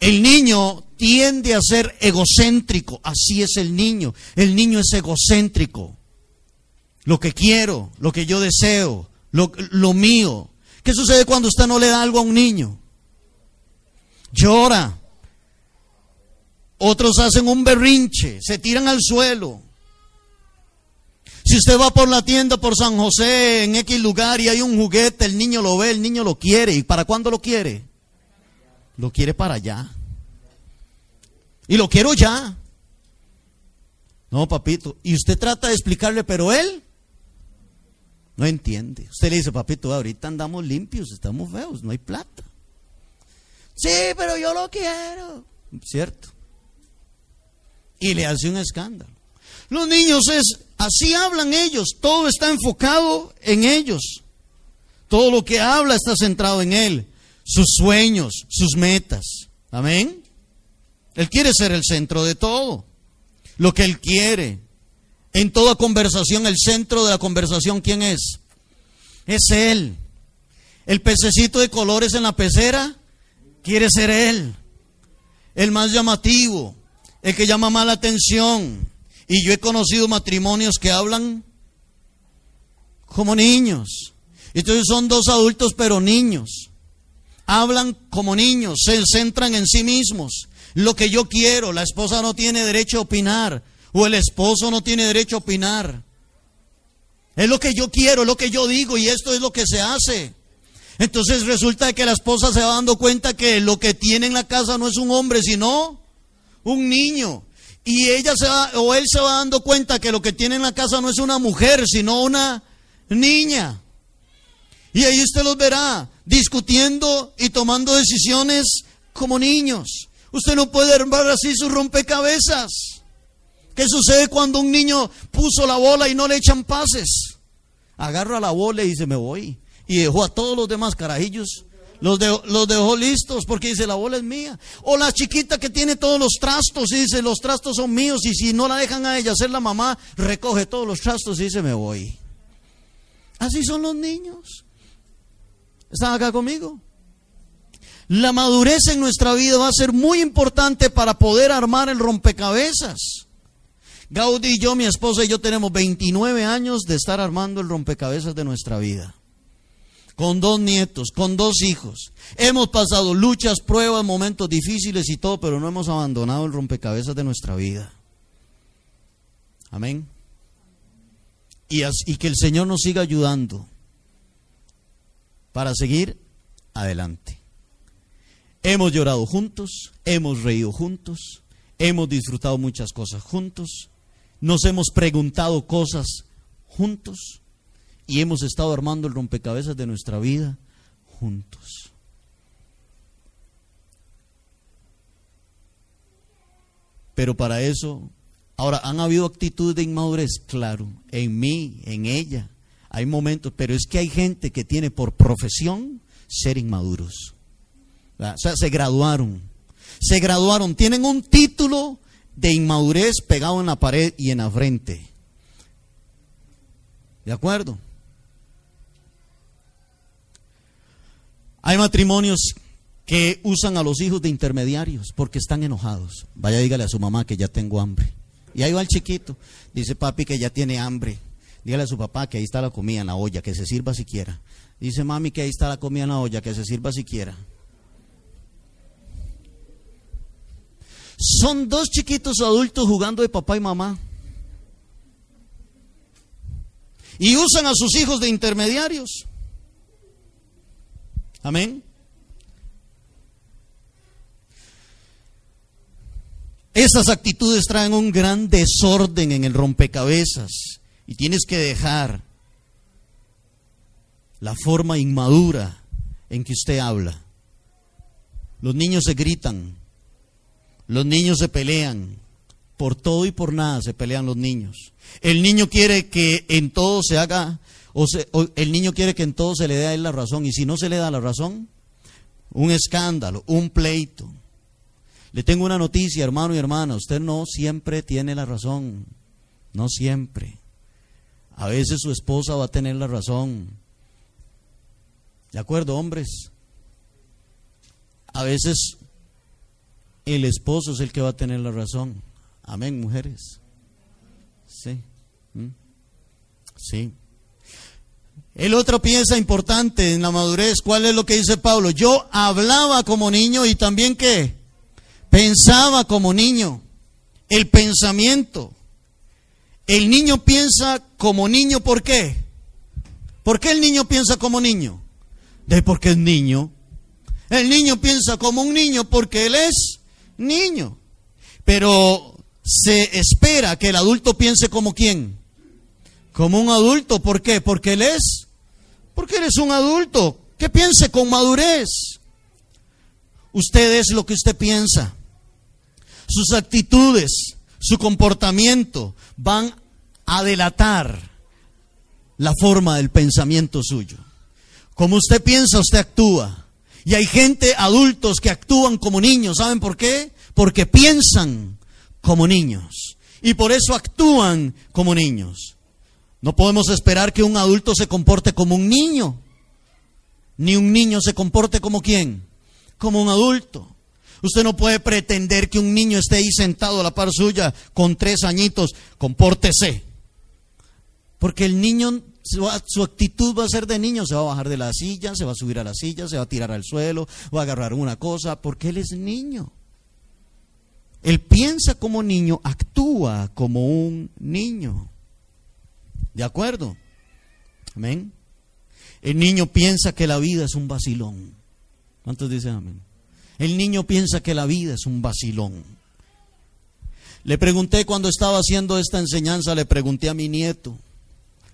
S2: El niño tiende a ser egocéntrico. Así es el niño. El niño es egocéntrico. Lo que quiero, lo que yo deseo, lo, lo mío. ¿Qué sucede cuando usted no le da algo a un niño? Llora. Otros hacen un berrinche, se tiran al suelo. Si usted va por la tienda por San José en X lugar y hay un juguete, el niño lo ve, el niño lo quiere. ¿Y para cuándo lo quiere? Lo quiere para allá. Y lo quiero ya. No, papito. Y usted trata de explicarle, pero él no entiende. Usted le dice, papito, ahorita andamos limpios, estamos feos, no hay plata. Sí, pero yo lo quiero. Cierto. Y le hace un escándalo. Los niños es, así hablan ellos, todo está enfocado en ellos. Todo lo que habla está centrado en él, sus sueños, sus metas. Amén. Él quiere ser el centro de todo. Lo que él quiere. En toda conversación, el centro de la conversación, ¿quién es? Es él. El pececito de colores en la pecera quiere ser él. El más llamativo, el que llama más la atención. Y yo he conocido matrimonios que hablan como niños. Entonces son dos adultos pero niños. Hablan como niños, se centran en sí mismos. Lo que yo quiero, la esposa no tiene derecho a opinar o el esposo no tiene derecho a opinar. Es lo que yo quiero, es lo que yo digo y esto es lo que se hace. Entonces resulta que la esposa se va dando cuenta que lo que tiene en la casa no es un hombre, sino un niño. Y ella se va, o él se va dando cuenta que lo que tiene en la casa no es una mujer, sino una niña. Y ahí usted los verá discutiendo y tomando decisiones como niños. Usted no puede armar así su rompecabezas. ¿Qué sucede cuando un niño puso la bola y no le echan pases? Agarra la bola y dice, me voy. Y dejó a todos los demás carajillos los, los dejó listos porque dice, la bola es mía. O la chiquita que tiene todos los trastos y dice, los trastos son míos. Y si no la dejan a ella ser la mamá, recoge todos los trastos y dice, me voy. Así son los niños. ¿Están acá conmigo? La madurez en nuestra vida va a ser muy importante para poder armar el rompecabezas. Gaudí y yo, mi esposa y yo tenemos 29 años de estar armando el rompecabezas de nuestra vida con dos nietos, con dos hijos. Hemos pasado luchas, pruebas, momentos difíciles y todo, pero no hemos abandonado el rompecabezas de nuestra vida. Amén. Y, que el Señor nos siga ayudando para seguir adelante. Hemos llorado juntos, hemos reído juntos, hemos disfrutado muchas cosas juntos, nos hemos preguntado cosas juntos y hemos estado armando el rompecabezas de nuestra vida juntos. Pero para eso, ahora, ¿han habido actitudes de inmadurez? Claro, en mí, en ella. Hay momentos, pero es que hay gente que tiene por profesión ser inmaduros. O sea, se graduaron. Se graduaron, tienen un título de inmadurez pegado en la pared y en la frente. ¿De acuerdo? Hay matrimonios que usan a los hijos de intermediarios porque están enojados. Vaya, dígale a su mamá que ya tengo hambre. Y ahí va el chiquito. Dice papi que ya tiene hambre. Dígale a su papá que ahí está la comida en la olla, que se sirva siquiera. Dice mami que ahí está la comida en la olla, que se sirva siquiera. Son dos chiquitos adultos jugando de papá y mamá. Y usan a sus hijos de intermediarios. Amén. Esas actitudes traen un gran desorden en el rompecabezas y tienes que dejar la forma inmadura en que usted habla. Los niños se gritan, los niños se pelean, por todo y por nada se pelean los niños. El niño quiere que en todo se haga O, el niño quiere que en todo se le dé a él la razón. Y si no se le da la razón, un escándalo, un pleito. Le tengo una noticia, hermano y hermana. Usted no siempre tiene la razón. No siempre. A veces su esposa va a tener la razón. ¿De acuerdo, hombres? A veces el esposo es el que va a tener la razón. Amén, mujeres. Sí. ¿Mm? Sí. El otro piensa importante en la madurez. ¿Cuál es lo que dice Pablo? Yo hablaba como niño y también qué? Pensaba como niño. El pensamiento. El niño piensa como niño, ¿por qué? ¿Por qué el niño piensa como niño? De porque es niño. El niño piensa como un niño porque él es niño. Pero se espera que el adulto piense como quién? Como un adulto. ¿Por qué? Porque él es. Porque eres un adulto. Que piense con madurez. Usted es lo que usted piensa. Sus actitudes, su comportamiento van a delatar la forma del pensamiento suyo. Como usted piensa, usted actúa. Y hay gente, adultos, que actúan como niños. ¿Saben por qué? Porque piensan como niños. Y por eso actúan como niños. No podemos esperar que un adulto se comporte como un niño. Ni un niño se comporte como quién. Como un adulto. Usted no puede pretender que un niño esté ahí sentado a la par suya con tres añitos. Compórtese. Porque el niño su, actitud va a ser de niño, se va a bajar de la silla, se va a subir a la silla, se va a tirar al suelo, va a agarrar una cosa, porque él es niño. Él piensa como niño, actúa como un niño. ¿De acuerdo? Amén. El niño piensa que la vida es un vacilón. ¿Cuántos dicen amén? El niño piensa que la vida es un vacilón. Le pregunté cuando estaba haciendo esta enseñanza, le pregunté a mi nieto,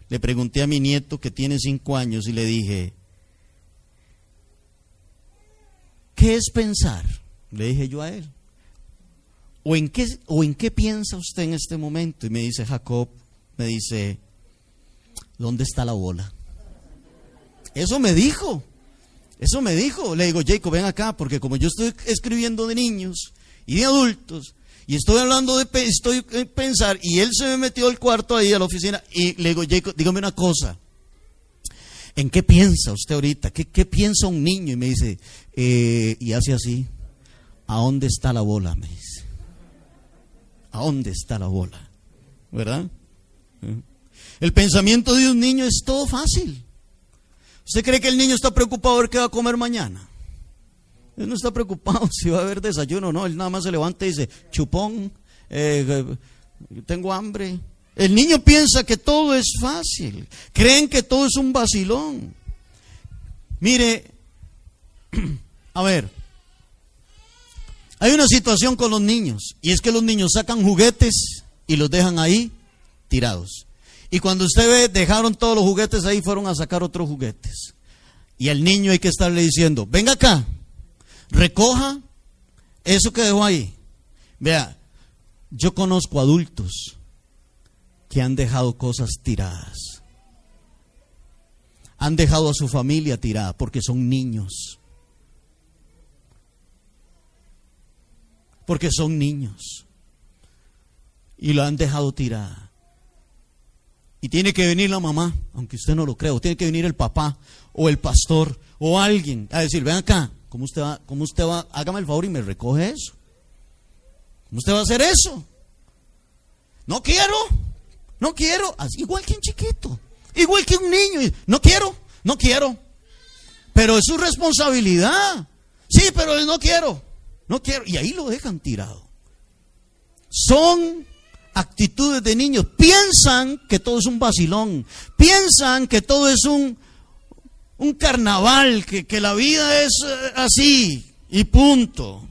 S2: le pregunté a mi nieto que tiene cinco años y le dije, ¿qué es pensar? Le dije yo a él. ¿O en, qué, ¿O en qué piensa usted en este momento? Y me dice Jacob, me dice, ¿dónde está la bola? Eso me dijo. Eso me dijo. Le digo, Jacob, ven acá, porque como yo estoy escribiendo de niños y de adultos, y estoy hablando de estoy en pensar, y él se me metió al cuarto ahí a la oficina, y le digo, Jacob, dígame una cosa. ¿En qué piensa usted ahorita? ¿Qué, piensa un niño? Y me dice, eh, y hace así, ¿a dónde está la bola? Me dice. ¿A dónde está la bola? ¿Verdad? ¿Eh? El pensamiento de un niño es todo fácil. ¿Usted cree que el niño está preocupado por qué va a comer mañana? Él no está preocupado si va a haber desayuno no. Él nada más se levanta y dice, chupón, eh, tengo hambre. El niño piensa que todo es fácil. Creen que todo es un vacilón. Mire, a ver, hay una situación con los niños y es que los niños sacan juguetes y los dejan ahí tirados. Y cuando usted ve, dejaron todos los juguetes ahí, fueron a sacar otros juguetes. Y al niño hay que estarle diciendo, venga acá, recoja eso que dejó ahí. Vea, yo conozco adultos que han dejado cosas tiradas. Han dejado a su familia tirada porque son niños. Porque son niños. Y lo han dejado tirada. Y tiene que venir la mamá, aunque usted no lo crea, o tiene que venir el papá, o el pastor, o alguien a decir, ven acá, ¿Cómo usted va, cómo usted va, hágame el favor y me recoge eso? ¿Cómo usted va a hacer eso? No quiero, no quiero, igual que un chiquito, igual que un niño, no quiero, no quiero. Pero es su responsabilidad. Sí, pero no quiero, no quiero. Y ahí lo dejan tirado. Son actitudes de niños. Piensan que todo es un vacilón. Piensan que todo es un, un carnaval, que, la vida es eh, así y punto.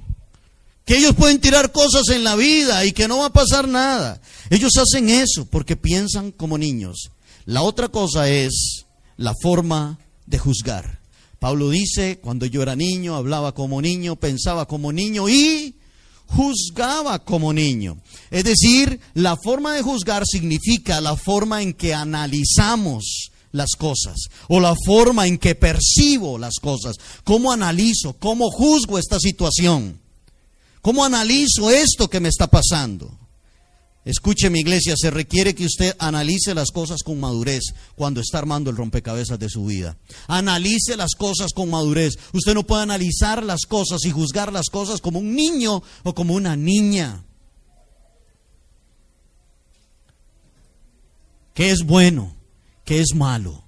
S2: Que ellos pueden tirar cosas en la vida y que no va a pasar nada. Ellos hacen eso porque piensan como niños. La otra cosa es la forma de juzgar. Pablo dice, cuando yo era niño, hablaba como niño, pensaba como niño y juzgaba como niño. Es decir, la forma de juzgar significa la forma en que analizamos las cosas o la forma en que percibo las cosas, cómo analizo, cómo juzgo esta situación, cómo analizo esto que me está pasando. Escuche mi iglesia, se requiere que usted analice las cosas con madurez cuando está armando el rompecabezas de su vida. Analice las cosas con madurez. Usted no puede analizar las cosas y juzgar las cosas como un niño o como una niña. ¿Qué es bueno? ¿Qué es malo?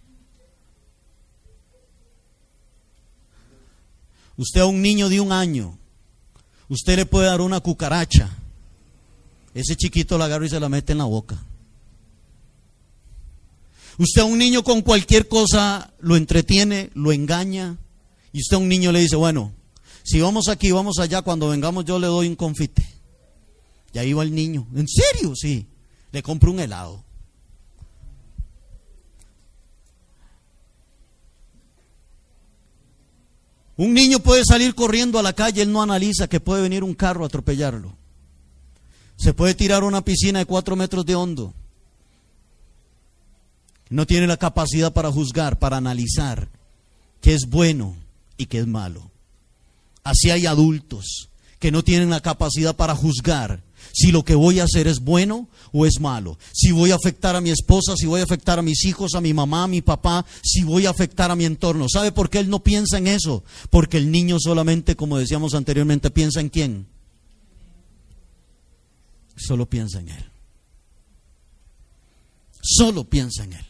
S2: Usted a un niño de un año, usted le puede dar una cucaracha ese chiquito la agarra y se la mete en la boca. Usted a un niño con cualquier cosa lo entretiene, lo engaña. Y usted a un niño le dice, bueno, si vamos aquí, vamos allá, cuando vengamos yo le doy un confite. Y ahí va el niño. ¿En serio? Sí. Le compro un helado. Un niño puede salir corriendo a la calle, él no analiza que puede venir un carro a atropellarlo. Se puede tirar una piscina de cuatro metros de hondo. No tiene la capacidad para juzgar, para analizar qué es bueno y qué es malo. Así hay adultos que no tienen la capacidad para juzgar si lo que voy a hacer es bueno o es malo, si voy a afectar a mi esposa, si voy a afectar a mis hijos, a mi mamá, a mi papá, si voy a afectar a mi entorno. ¿Sabe por qué él no piensa en eso? Porque el niño solamente, como decíamos anteriormente, piensa en quién? Solo piensa en Él. Solo piensa en Él.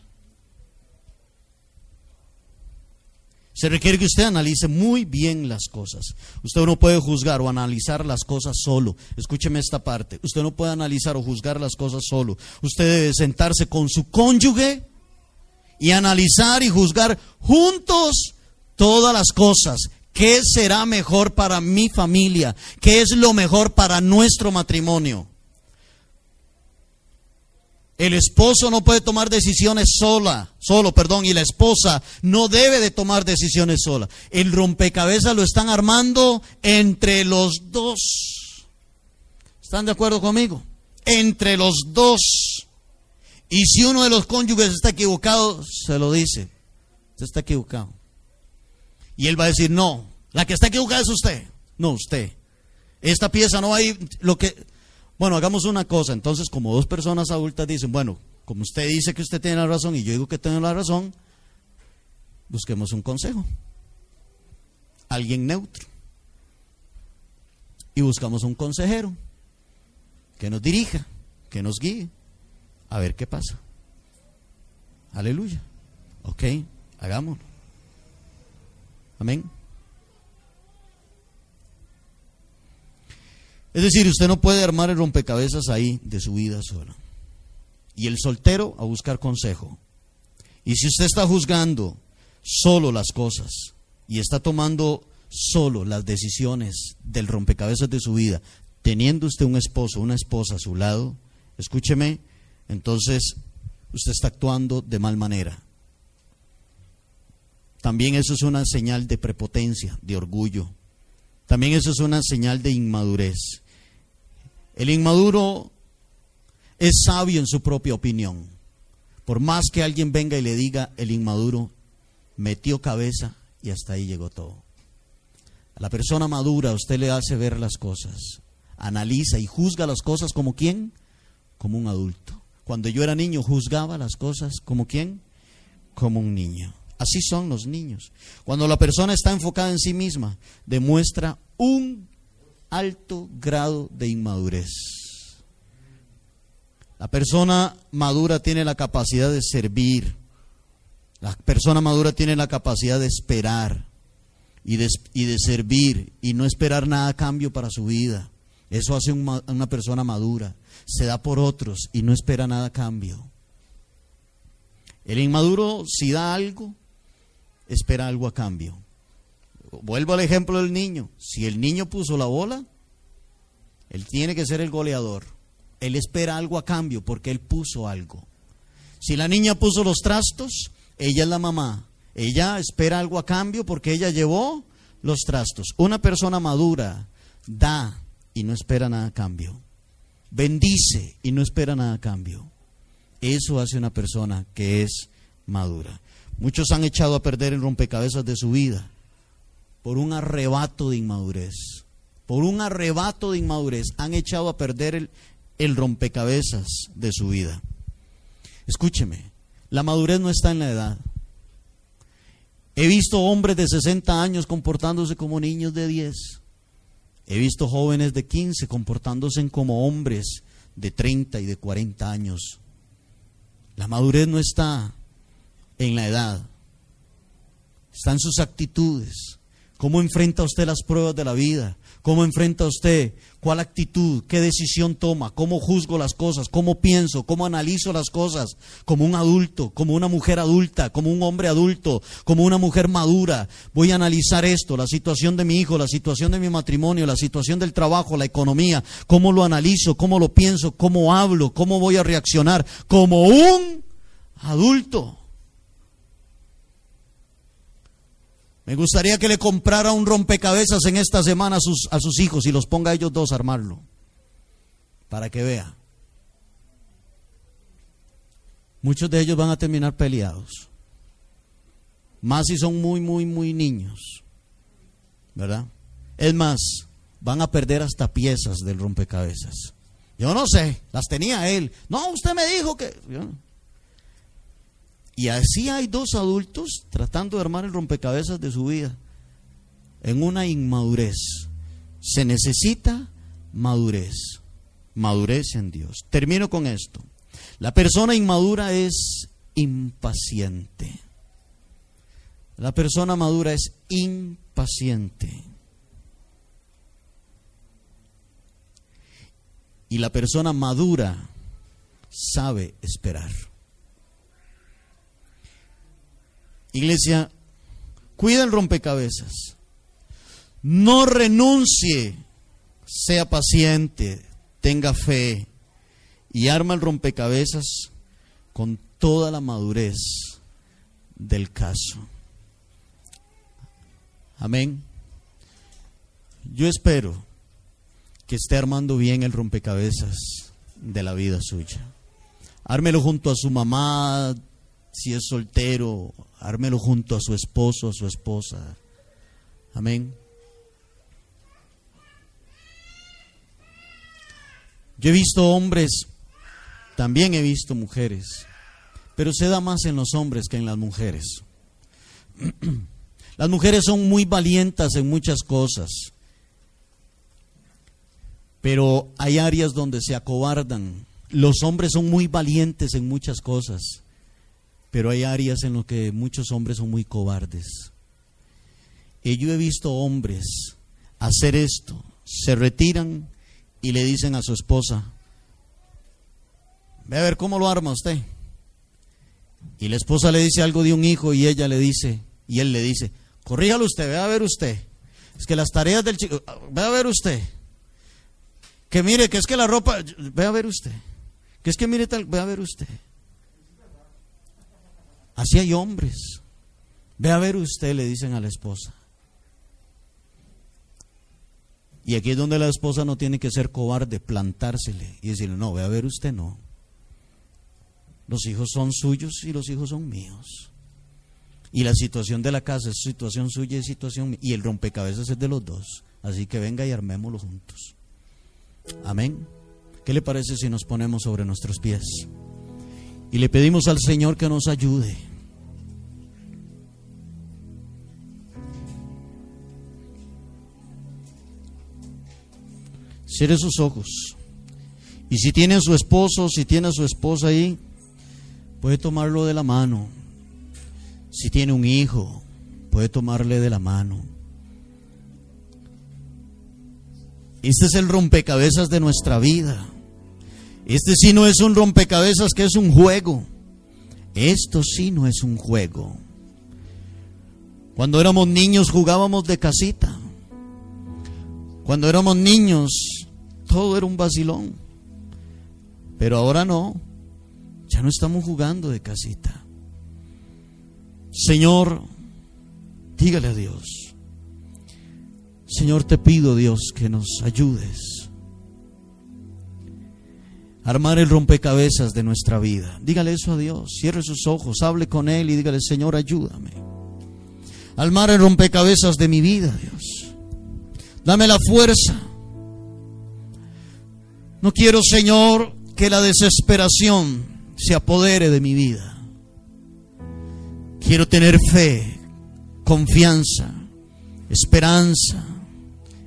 S2: Se requiere que usted analice muy bien las cosas. Usted no puede juzgar o analizar las cosas solo. Escúcheme esta parte. Usted no puede analizar o juzgar las cosas solo. Usted debe sentarse con su cónyuge y analizar y juzgar juntos todas las cosas. ¿Qué será mejor para mi familia? ¿Qué es lo mejor para nuestro matrimonio? El esposo no puede tomar decisiones sola, solo, perdón, y la esposa no debe de tomar decisiones sola. El rompecabezas lo están armando entre los dos. ¿Están de acuerdo conmigo? Entre los dos. Y si uno de los cónyuges está equivocado, se lo dice. Usted está equivocado. Y él va a decir, no, la que está equivocada es usted. No, usted. Esta pieza no hay lo que bueno, hagamos una cosa. Entonces, como dos personas adultas dicen, bueno, como usted dice que usted tiene la razón y yo digo que tengo la razón, busquemos un consejo. Alguien neutro. Y buscamos un consejero que nos dirija, que nos guíe, a ver qué pasa. Aleluya. Ok, hagámoslo. Amén. Es decir, usted no puede armar el rompecabezas ahí de su vida sola. Y el soltero a buscar consejo. Y si usted está juzgando solo las cosas y está tomando solo las decisiones del rompecabezas de su vida, teniendo usted un esposo, una esposa a su lado, escúcheme, entonces usted está actuando de mal manera. También eso es una señal de prepotencia, de orgullo. También eso es una señal de inmadurez. El inmaduro es sabio en su propia opinión. Por más que alguien venga y le diga, el inmaduro metió cabeza y hasta ahí llegó todo. A la persona madura usted le hace ver las cosas, analiza y juzga las cosas como quién, como un adulto. Cuando yo era niño juzgaba las cosas como quién, como un niño. Así son los niños. Cuando la persona está enfocada en sí misma, demuestra un alto grado de inmadurez. La persona madura tiene la capacidad de servir. La persona madura tiene la capacidad de esperar y de, y de servir y no esperar nada a cambio para su vida. Eso hace una, una persona madura. Se da por otros y no espera nada a cambio. El inmaduro, si da algo, espera algo a cambio. Vuelvo al ejemplo del niño. Si el niño puso la bola, él tiene que ser el goleador. Él espera algo a cambio porque él puso algo. Si la niña puso los trastos, ella es la mamá. Ella espera algo a cambio porque ella llevó los trastos. Una persona madura da y no espera nada a cambio. Bendice y no espera nada a cambio. Eso hace una persona que es madura. Muchos han echado a perder el rompecabezas de su vida por un arrebato de inmadurez. Por un arrebato de inmadurez han echado a perder el, rompecabezas de su vida. Escúcheme, la madurez no está en la edad. He visto hombres de 60 años comportándose como niños de 10. He visto jóvenes de 15 comportándose como hombres de 30 y de 40 años. La madurez no está en la edad, está en sus actitudes. ¿Cómo enfrenta usted las pruebas de la vida? ¿Cómo enfrenta usted? ¿Cuál actitud? ¿Qué decisión toma? ¿Cómo juzgo las cosas? ¿Cómo pienso? ¿Cómo analizo las cosas? Como un adulto, como una mujer adulta, como un hombre adulto, como una mujer madura. Voy a analizar esto, la situación de mi hijo, la situación de mi matrimonio, la situación del trabajo, la economía. ¿Cómo lo analizo? ¿Cómo lo pienso? ¿Cómo hablo? ¿Cómo voy a reaccionar? Como un adulto. Me gustaría que le comprara un rompecabezas en esta semana a sus, a sus hijos y los ponga a ellos dos a armarlo. Para que vea. Muchos de ellos van a terminar peleados. Más si son muy, muy, muy niños. ¿Verdad? Es más, van a perder hasta piezas del rompecabezas. Yo no sé, las tenía él. No, usted me dijo que... Y así hay dos adultos tratando de armar el rompecabezas de su vida en una inmadurez. Se necesita madurez, madurez en Dios. Termino con esto. La persona inmadura es impaciente. La persona madura es impaciente. Y la persona madura sabe esperar. Iglesia, cuida el rompecabezas. No renuncie, sea paciente, tenga fe y arma el rompecabezas con toda la madurez del caso. Amén. Yo espero que esté armando bien el rompecabezas de la vida suya. Ármelo junto a su mamá, si es soltero, ármelo junto a su esposo, a su esposa. Amén. Yo he visto hombres, también he visto mujeres, pero se da más en los hombres que en las mujeres. Las mujeres son muy valientes en muchas cosas, pero hay áreas donde se acobardan. Los hombres son muy valientes en muchas cosas, pero hay áreas en las que muchos hombres son muy cobardes. Y yo he visto hombres hacer esto, se retiran y le dicen a su esposa, ve a ver cómo lo arma usted. Y la esposa le dice algo de un hijo y ella le dice, y él le dice, corríjalo usted, ve a ver usted. Es que las tareas del chico, ve a ver usted. Que mire, que es que la ropa, ve a ver usted. Que es que mire tal, ve a ver usted. Así hay hombres. Ve a ver usted, le dicen a la esposa. Y aquí es donde la esposa no tiene que ser cobarde, plantársele y decirle, no, ve a ver usted, no. Los hijos son suyos y los hijos son míos. Y la situación de la casa es situación suya y situación. Y el rompecabezas es de los dos. Así que venga y armémoslo juntos. Amén. ¿Qué le parece si nos ponemos sobre nuestros pies? Y le pedimos al Señor que nos ayude. Cierre sus ojos. Y si tiene a su esposo, si tiene a su esposa ahí, puede tomarlo de la mano. Si tiene un hijo, puede tomarle de la mano. Este es el rompecabezas de nuestra vida. Este sí no es un rompecabezas que es un juego. Esto sí no es un juego. Cuando éramos niños jugábamos de casita. Cuando éramos niños todo era un vacilón. Pero ahora no. Ya no estamos jugando de casita. Señor, dígale a Dios. Señor, te pido Dios que nos ayudes armar el rompecabezas de nuestra vida. Dígale eso a Dios, cierre sus ojos, hable con Él y dígale, Señor, ayúdame. Armar el rompecabezas de mi vida, Dios. Dame la fuerza. No quiero, Señor, que la desesperación se apodere de mi vida. Quiero tener fe, confianza, esperanza,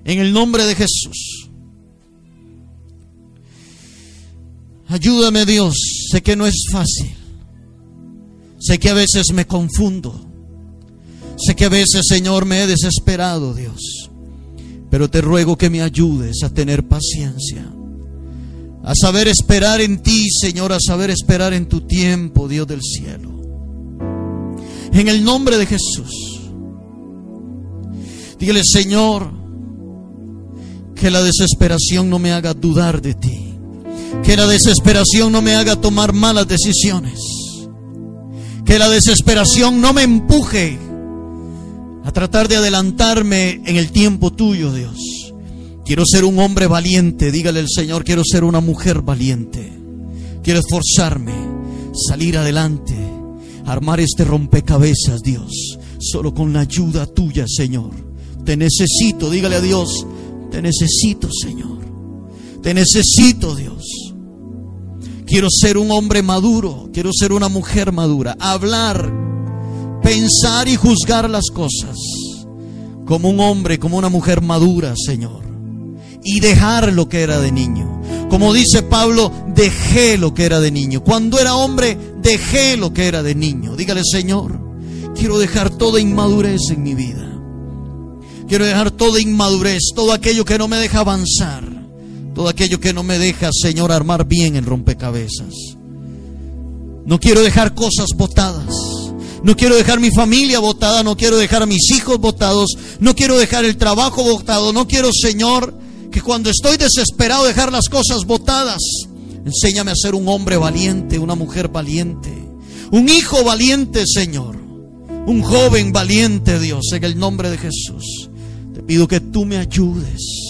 S2: en el nombre de Jesús. Ayúdame Dios, sé que no es fácil. Sé que a veces me confundo. Sé que a veces, Señor, me he desesperado, Dios. Pero te ruego que me ayudes a tener paciencia. A saber esperar en ti, Señor, a saber esperar en tu tiempo, Dios del cielo. En el nombre de Jesús. Dígale, Señor, que la desesperación no me haga dudar de ti. Que la desesperación no me haga tomar malas decisiones. Que la desesperación no me empuje a tratar de adelantarme en el tiempo tuyo, Dios. Quiero ser un hombre valiente, dígale el Señor, quiero ser una mujer valiente. Quiero esforzarme, salir adelante, armar este rompecabezas, Dios, solo con la ayuda tuya, Señor. Te necesito, dígale a Dios, te necesito, Señor. Te necesito, Dios. Quiero ser un hombre maduro, quiero ser una mujer madura, hablar, pensar y juzgar las cosas como un hombre, como una mujer madura, Señor. Y dejar lo que era de niño. Como dice Pablo, dejé lo que era de niño. Cuando era hombre, dejé lo que era de niño. Dígale, Señor, quiero dejar toda inmadurez en mi vida. Quiero dejar toda inmadurez, todo aquello que no me deja avanzar, todo aquello que no me deja, Señor, armar bien el rompecabezas. No quiero dejar cosas botadas. No quiero dejar mi familia botada, no quiero dejar a mis hijos botados, no quiero dejar el trabajo botado, no quiero, Señor, que cuando estoy desesperado dejar las cosas botadas. Enséñame a ser un hombre valiente, una mujer valiente, un hijo valiente, Señor, un joven valiente, Dios, en el nombre de Jesús. Te pido que tú me ayudes.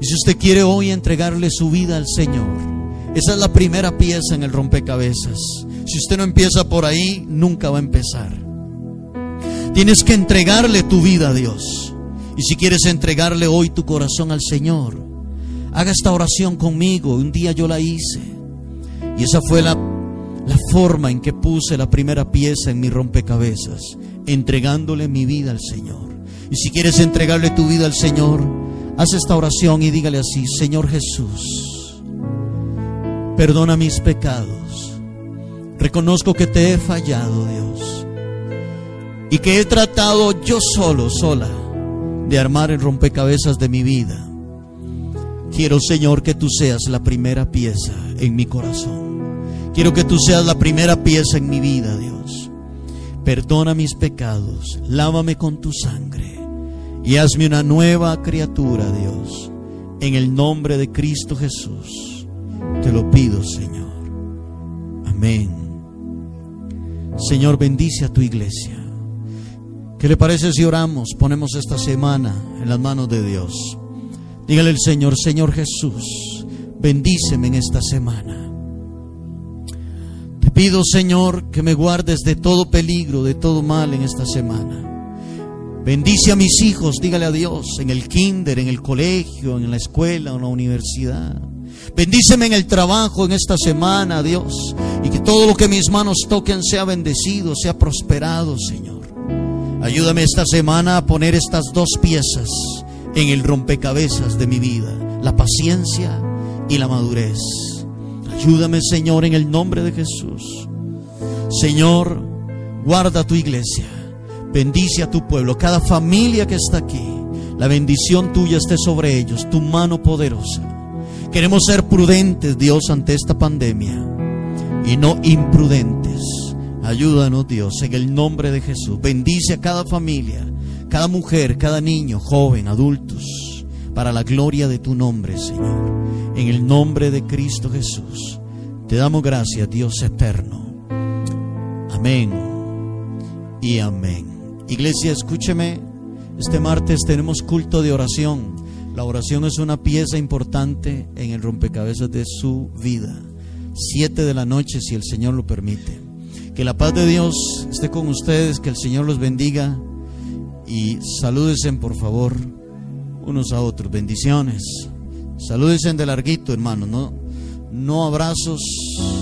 S2: Y si usted quiere hoy entregarle su vida al Señor, esa es la primera pieza en el rompecabezas. Si usted no empieza por ahí, nunca va a empezar. Tienes que entregarle tu vida a Dios. Y si quieres entregarle hoy tu corazón al Señor, haga esta oración conmigo. Un día yo la hice. Y esa fue la, la forma en que puse la primera pieza en mi rompecabezas, entregándole mi vida al Señor. Y si quieres entregarle tu vida al Señor, haz esta oración y dígale así, Señor Jesús, perdona mis pecados. Reconozco que te he fallado, Dios. Y que he tratado yo solo, sola, de armar el rompecabezas de mi vida. Quiero, Señor, que tú seas la primera pieza en mi corazón. Quiero que tú seas la primera pieza en mi vida, Dios. Perdona mis pecados, lávame con tu sangre y hazme una nueva criatura, Dios. En el nombre de Cristo Jesús, te lo pido, Señor. Amén. Señor, bendice a tu iglesia. ¿Qué le parece si oramos? Ponemos esta semana en las manos de Dios. Dígale al Señor, Señor Jesús, bendíceme en esta semana. Te pido, Señor, que me guardes de todo peligro, de todo mal en esta semana. Bendice a mis hijos, dígale a Dios, en el kinder, en el colegio, en la escuela, en la universidad. Bendíceme en el trabajo en esta semana, Dios, y que todo lo que mis manos toquen sea bendecido, sea prosperado, Señor. Ayúdame esta semana a poner estas dos piezas en el rompecabezas de mi vida, la paciencia y la madurez. Ayúdame, Señor, en el nombre de Jesús. Señor, guarda tu iglesia. Bendice a tu pueblo, cada familia que está aquí. La bendición tuya esté sobre ellos, tu mano poderosa. Queremos ser prudentes, Dios, ante esta pandemia y no imprudentes. Ayúdanos, Dios, en el nombre de Jesús. Bendice a cada familia, cada mujer, cada niño, joven, adultos, para la gloria de tu nombre, Señor. En el nombre de Cristo Jesús. Te damos gracias, Dios eterno. Amén y amén. Iglesia, escúcheme, este martes tenemos culto de oración. La oración es una pieza importante en el rompecabezas de su vida. Siete de la noche, si el Señor lo permite. Que la paz de Dios esté con ustedes, que el Señor los bendiga y salúdense por favor unos a otros. Bendiciones. Salúdense de larguito, hermano. No, no abrazos